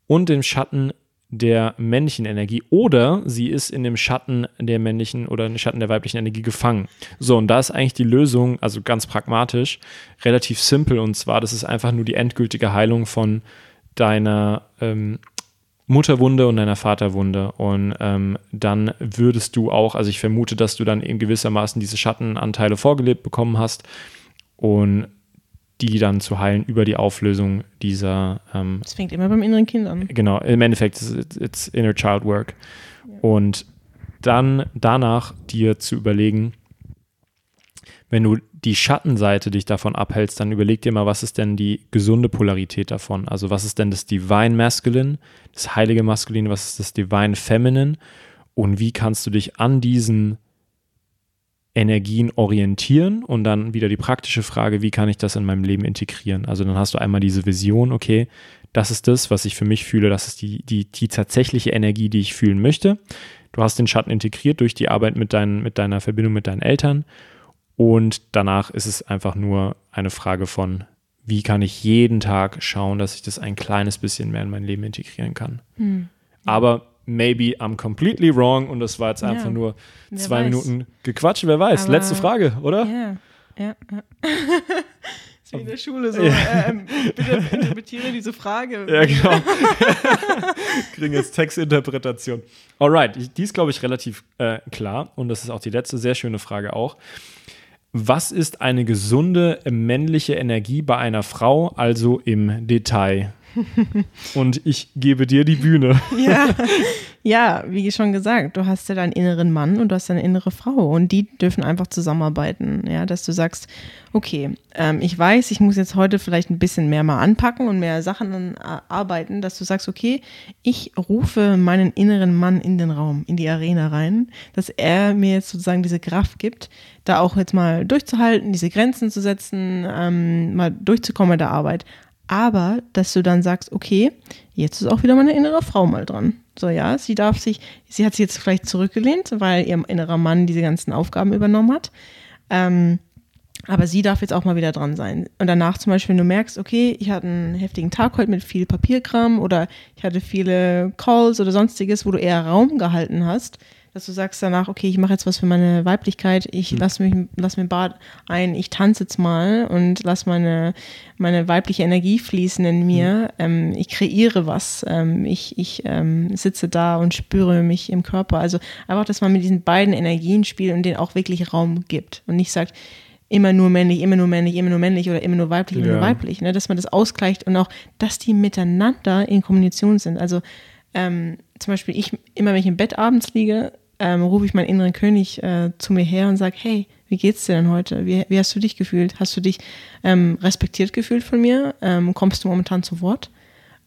und dem Schatten der männlichen Energie oder sie ist in dem Schatten der männlichen oder im Schatten der weiblichen Energie gefangen. So, und da ist eigentlich die Lösung, also ganz pragmatisch, relativ simpel und zwar, das ist einfach nur die endgültige Heilung von deiner ähm, Mutterwunde und deiner Vaterwunde. Und ähm, dann würdest du auch, also ich vermute, dass du dann in gewissermaßen diese Schattenanteile vorgelebt bekommen hast und die dann zu heilen über die Auflösung dieser. Ähm, das fängt immer beim inneren Kind an. Genau, im Endeffekt ist es it's inner child work. Ja. Und dann danach dir zu überlegen, wenn du die Schattenseite dich davon abhältst, dann überleg dir mal, was ist denn die gesunde Polarität davon? Also was ist denn das Divine Masculine, das heilige Maskulin, was ist das Divine Feminine und wie kannst du dich an diesen Energien orientieren und dann wieder die praktische Frage, wie kann ich das in meinem Leben integrieren? Also dann hast du einmal diese Vision, okay, das ist das, was ich für mich fühle, das ist die, die, die tatsächliche Energie, die ich fühlen möchte. Du hast den Schatten integriert durch die Arbeit mit, dein, mit deiner Verbindung mit deinen Eltern und danach ist es einfach nur eine Frage von, wie kann ich jeden Tag schauen, dass ich das ein kleines bisschen mehr in mein Leben integrieren kann. Hm. Aber maybe I'm completely wrong und das war jetzt einfach ja, nur zwei weiß. Minuten gequatscht. Wer weiß? Aber Letzte Frage, oder? Ja, ja. ja. ist wie in der Schule so. Ja. Äh, bitte interpretiere diese Frage. Ja, genau. Kriegen jetzt Textinterpretation. Alright, die ist, glaube ich, relativ äh, klar und das ist auch die letzte sehr schöne Frage auch. Was ist eine gesunde männliche Energie bei einer Frau, also im Detail? Und ich gebe dir die Bühne. Ja, ja, wie schon gesagt, du hast ja deinen inneren Mann und du hast deine innere Frau und die dürfen einfach zusammenarbeiten. Ja, dass du sagst, okay, ähm, ich weiß, ich muss jetzt heute vielleicht ein bisschen mehr mal anpacken und mehr Sachen arbeiten, dass du sagst, okay, ich rufe meinen inneren Mann in den Raum, in die Arena rein, dass er mir jetzt sozusagen diese Kraft gibt, da auch jetzt mal durchzuhalten, diese Grenzen zu setzen, ähm, mal durchzukommen mit der Arbeit aber dass du dann sagst, okay, jetzt ist auch wieder meine innere Frau mal dran. So ja, sie darf sich, sie hat sich jetzt vielleicht zurückgelehnt, weil ihr innerer Mann diese ganzen Aufgaben übernommen hat. Ähm, aber sie darf jetzt auch mal wieder dran sein. Und danach zum Beispiel, wenn du merkst, okay, ich hatte einen heftigen Tag heute mit viel Papierkram oder ich hatte viele Calls oder sonstiges, wo du eher Raum gehalten hast, dass du sagst danach, okay, ich mache jetzt was für meine Weiblichkeit, ich mhm. lass mich, lass mir Bad ein, ich tanze jetzt mal und lass meine, meine weibliche Energie fließen in mir. Mhm. Ähm, ich kreiere was. Ähm, ich ich ähm, sitze da und spüre mich im Körper. Also einfach, dass man mit diesen beiden Energien spielt und denen auch wirklich Raum gibt und nicht sagt, immer nur männlich, immer nur männlich, immer nur männlich oder immer nur weiblich, immer ja. nur weiblich, ne? dass man das ausgleicht und auch, dass die miteinander in Kommunikation sind. Also ähm, zum Beispiel ich, immer wenn ich im Bett abends liege, ähm, rufe ich meinen inneren König äh, zu mir her und sage, hey, wie geht's dir denn heute? Wie, wie hast du dich gefühlt? Hast du dich ähm, respektiert gefühlt von mir? Ähm, kommst du momentan zu Wort?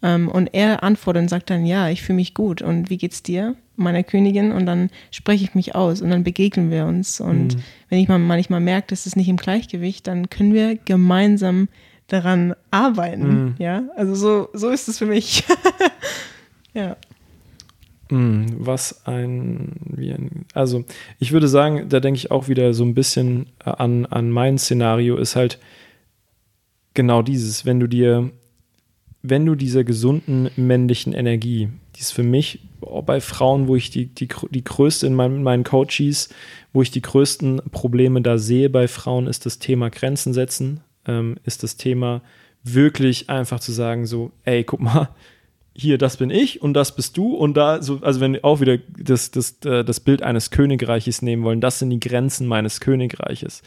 Ähm, und er antwortet und sagt dann, ja, ich fühle mich gut. Und wie geht's dir, meiner Königin? Und dann spreche ich mich aus und dann begegnen wir uns. Und mhm. wenn ich mal manchmal merke, das ist nicht im Gleichgewicht, dann können wir gemeinsam daran arbeiten. Mhm. Ja, also so, so ist es für mich. ja. Hm, was ein, wie ein, also ich würde sagen, da denke ich auch wieder so ein bisschen an, an mein Szenario, ist halt genau dieses, wenn du dir, wenn du dieser gesunden männlichen Energie, die ist für mich bei Frauen, wo ich die, die, die größte in meinen, meinen Coaches, wo ich die größten Probleme da sehe bei Frauen, ist das Thema Grenzen setzen, ähm, ist das Thema wirklich einfach zu sagen, so, ey, guck mal, hier, das bin ich und das bist du und da, so, also wenn wir auch wieder das, das, äh, das Bild eines Königreiches nehmen wollen, das sind die Grenzen meines Königreiches.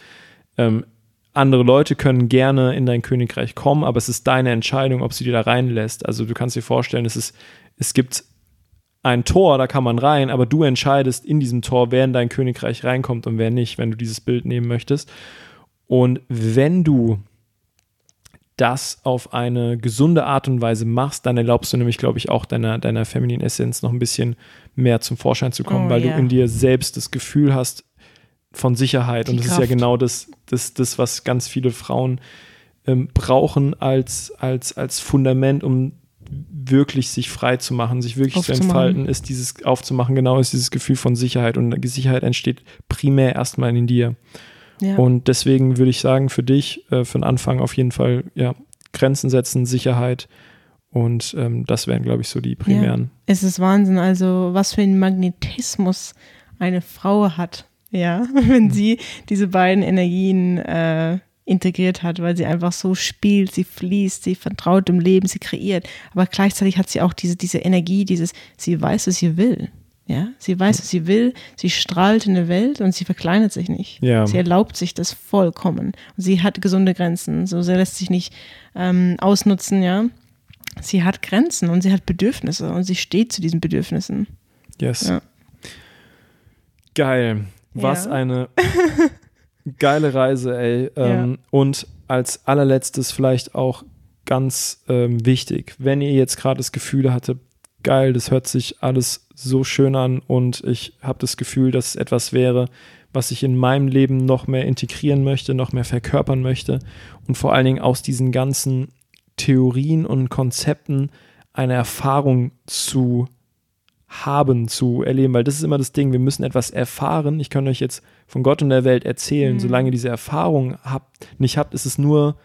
Ähm, andere Leute können gerne in dein Königreich kommen, aber es ist deine Entscheidung, ob sie dir da reinlässt. Also du kannst dir vorstellen, es, ist, es gibt ein Tor, da kann man rein, aber du entscheidest in diesem Tor, wer in dein Königreich reinkommt und wer nicht, wenn du dieses Bild nehmen möchtest. Und wenn du das auf eine gesunde Art und Weise machst, dann erlaubst du nämlich, glaube ich, auch deiner, deiner femininen Essenz noch ein bisschen mehr zum Vorschein zu kommen, Oh, weil ja. du in dir selbst das Gefühl hast von Sicherheit. Die und das ist ja Kraft. genau das, das, das, was ganz viele Frauen ähm, brauchen als, als, als Fundament, um wirklich sich frei zu machen, sich wirklich zu entfalten, ist dieses aufzumachen, genau ist dieses Gefühl von Sicherheit. Und die Sicherheit entsteht primär erstmal in dir. Ja. Und deswegen würde ich sagen, für dich, äh, für den Anfang auf jeden Fall, ja, Grenzen setzen, Sicherheit. Und ähm, das wären, glaube ich, so die primären. Es ist Wahnsinn, also was für ein Magnetismus eine Frau hat, ja, wenn sie diese beiden Energien äh, integriert hat, weil sie einfach so spielt, sie fließt, sie vertraut dem Leben, sie kreiert, aber gleichzeitig hat sie auch diese, diese Energie, dieses, sie weiß, was sie will. Ja, sie weiß, was sie will, sie strahlt in der Welt und sie verkleinert sich nicht. Ja. Sie erlaubt sich das vollkommen. Sie hat gesunde Grenzen, so sie lässt sich nicht ähm, ausnutzen, ja. Sie hat Grenzen und sie hat Bedürfnisse und sie steht zu diesen Bedürfnissen. Yes. Ja. Geil. Was Ja. eine geile Reise, ey. Ähm, Und als allerletztes vielleicht auch ganz ähm, wichtig, wenn ihr jetzt gerade das Gefühl hattet, geil, das hört sich alles so schön an und ich habe das Gefühl, dass es etwas wäre, was ich in meinem Leben noch mehr integrieren möchte, noch mehr verkörpern möchte und vor allen Dingen aus diesen ganzen Theorien und Konzepten eine Erfahrung zu haben, zu erleben, weil das ist immer das Ding, wir müssen etwas erfahren. Ich kann euch jetzt von Gott und der Welt erzählen, Mhm. solange ihr diese Erfahrung habt, nicht habt, ist es nur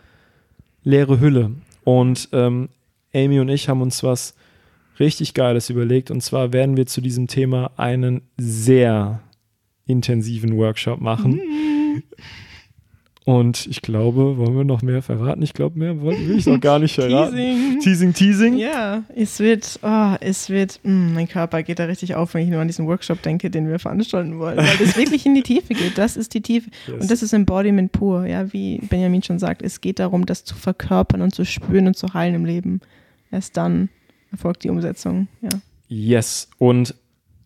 leere Hülle. Und ähm, Amy und ich haben uns was richtig Geiles überlegt und zwar werden wir zu diesem Thema einen sehr intensiven Workshop machen. Und ich glaube, wollen wir noch mehr verraten? Ich glaube, mehr wollen will ich noch gar nicht verraten. Teasing. Teasing, Teasing. Ja, es wird, oh, es wird, mh, mein Körper geht da richtig auf, wenn ich nur an diesen Workshop denke, den wir veranstalten wollen, weil das wirklich in die Tiefe geht. Das ist die Tiefe. Yes. Und das ist Embodiment pur, ja, wie Benjamin schon sagt. Es geht darum, das zu verkörpern und zu spüren und zu heilen im Leben. Erst dann erfolgt die Umsetzung, ja. Yes, und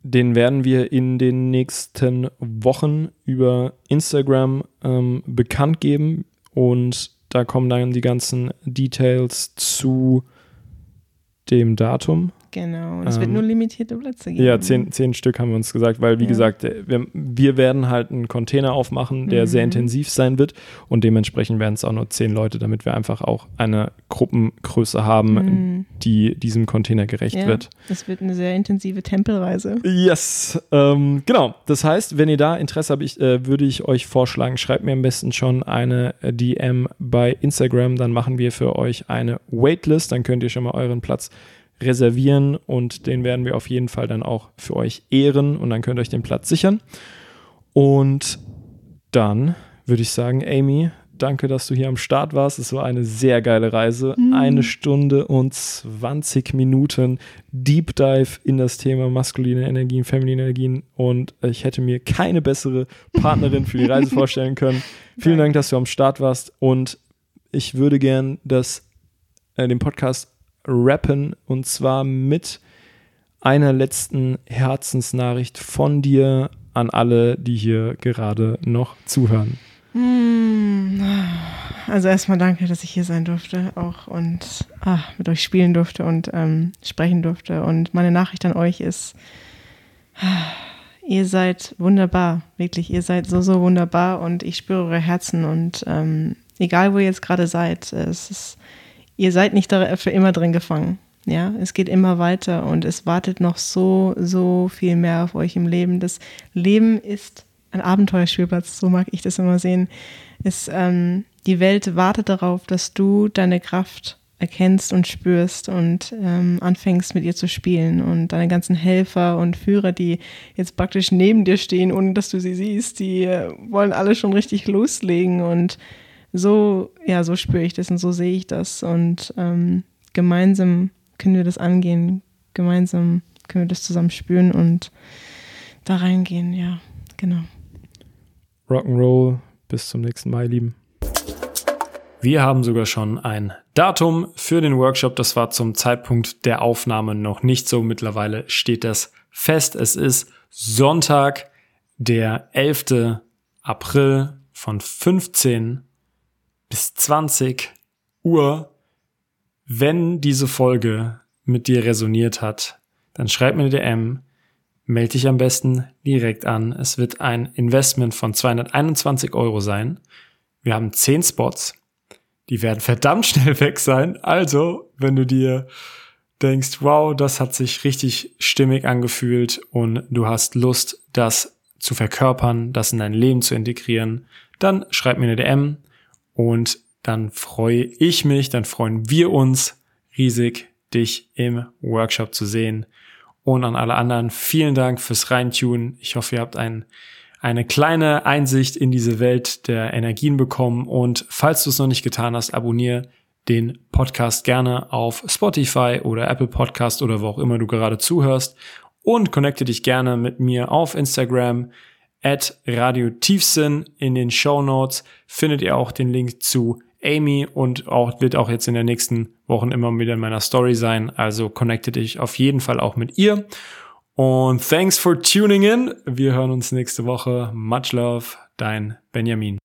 den werden wir in den nächsten Wochen über Instagram ähm, bekannt geben und da kommen dann die ganzen Details zu dem Datum. Genau. Und es Ähm, wird nur limitierte Plätze geben. Ja, zehn, zehn Stück haben wir uns gesagt, weil wie Ja. gesagt, äh, wir, wir werden halt einen Container aufmachen, der Mhm. sehr intensiv sein wird und dementsprechend werden es auch nur zehn Leute, damit wir einfach auch eine Gruppengröße haben, Mhm. die diesem Container gerecht Ja, wird. das wird eine sehr intensive Tempelreise. Yes, ähm, genau. Das heißt, wenn ihr da Interesse habt, ich, äh, würde ich euch vorschlagen, schreibt mir am besten schon eine äh, DM bei Instagram, dann machen wir für euch eine Waitlist, dann könnt ihr schon mal euren Platz reservieren und den werden wir auf jeden Fall dann auch für euch ehren und dann könnt ihr euch den Platz sichern. Und dann würde ich sagen, Amy, danke, dass du hier am Start warst. Es war eine sehr geile Reise. Eine Stunde und 20 Minuten Deep Dive in das Thema maskuline Energien, feminine Energien. Und ich hätte mir keine bessere Partnerin für die Reise vorstellen können. Vielen Dank, dass du am Start warst. Und ich würde gern das, äh, den Podcast rappen und zwar mit einer letzten Herzensnachricht von dir an alle, die hier gerade noch zuhören. Hm, Also erstmal danke, dass ich hier sein durfte auch und ah, mit euch spielen durfte und ähm, sprechen durfte. Und meine Nachricht an euch ist, ihr seid wunderbar, wirklich, ihr seid so, so wunderbar und ich spüre eure Herzen und ähm, egal, wo ihr jetzt gerade seid, es ist, ihr seid nicht da für immer drin gefangen. Ja, es geht immer weiter und es wartet noch so, so viel mehr auf euch im Leben. Das Leben ist ein Abenteuerspielplatz, so mag ich das immer sehen. Es, ähm, die Welt wartet darauf, dass du deine Kraft erkennst und spürst und ähm, anfängst mit ihr zu spielen. Und deine ganzen Helfer und Führer, die jetzt praktisch neben dir stehen, ohne dass du sie siehst, die äh, wollen alle schon richtig loslegen. Und so, ja, so spüre ich das und so sehe ich das. Und ähm, gemeinsam können wir das angehen. Gemeinsam können wir das zusammen spüren und da reingehen. Ja, genau. Rock'n'Roll. Bis zum nächsten Mal, Lieben. Wir haben sogar schon ein Datum für den Workshop. Das war zum Zeitpunkt der Aufnahme noch nicht so. Mittlerweile steht das fest. Es ist Sonntag, der 11. April von 15 bis 20 Uhr. Wenn diese Folge mit dir resoniert hat, dann schreib mir eine DM melde dich am besten direkt an. Es wird ein Investment von 221 Euro sein. Wir haben 10 Spots. Die werden verdammt schnell weg sein. Also, wenn du dir denkst, wow, das hat sich richtig stimmig angefühlt und du hast Lust, das zu verkörpern, das in dein Leben zu integrieren, dann schreib mir eine DM und dann freue ich mich, dann freuen wir uns riesig, dich im Workshop zu sehen. Und an alle anderen vielen Dank fürs Reintun. Ich hoffe, ihr habt ein, eine kleine Einsicht in diese Welt der Energien bekommen. Und falls du es noch nicht getan hast, abonniere den Podcast gerne auf Spotify oder Apple Podcast oder wo auch immer du gerade zuhörst und connecte dich gerne mit mir auf Instagram at Radio Tiefsinn. In den Show Notes findet ihr auch den Link zu Amy und auch wird auch jetzt in den nächsten Wochen immer wieder in meiner Story sein. Also connecte dich auf jeden Fall auch mit ihr. Und thanks for tuning in. Wir hören uns nächste Woche. Much love, dein Benjamin.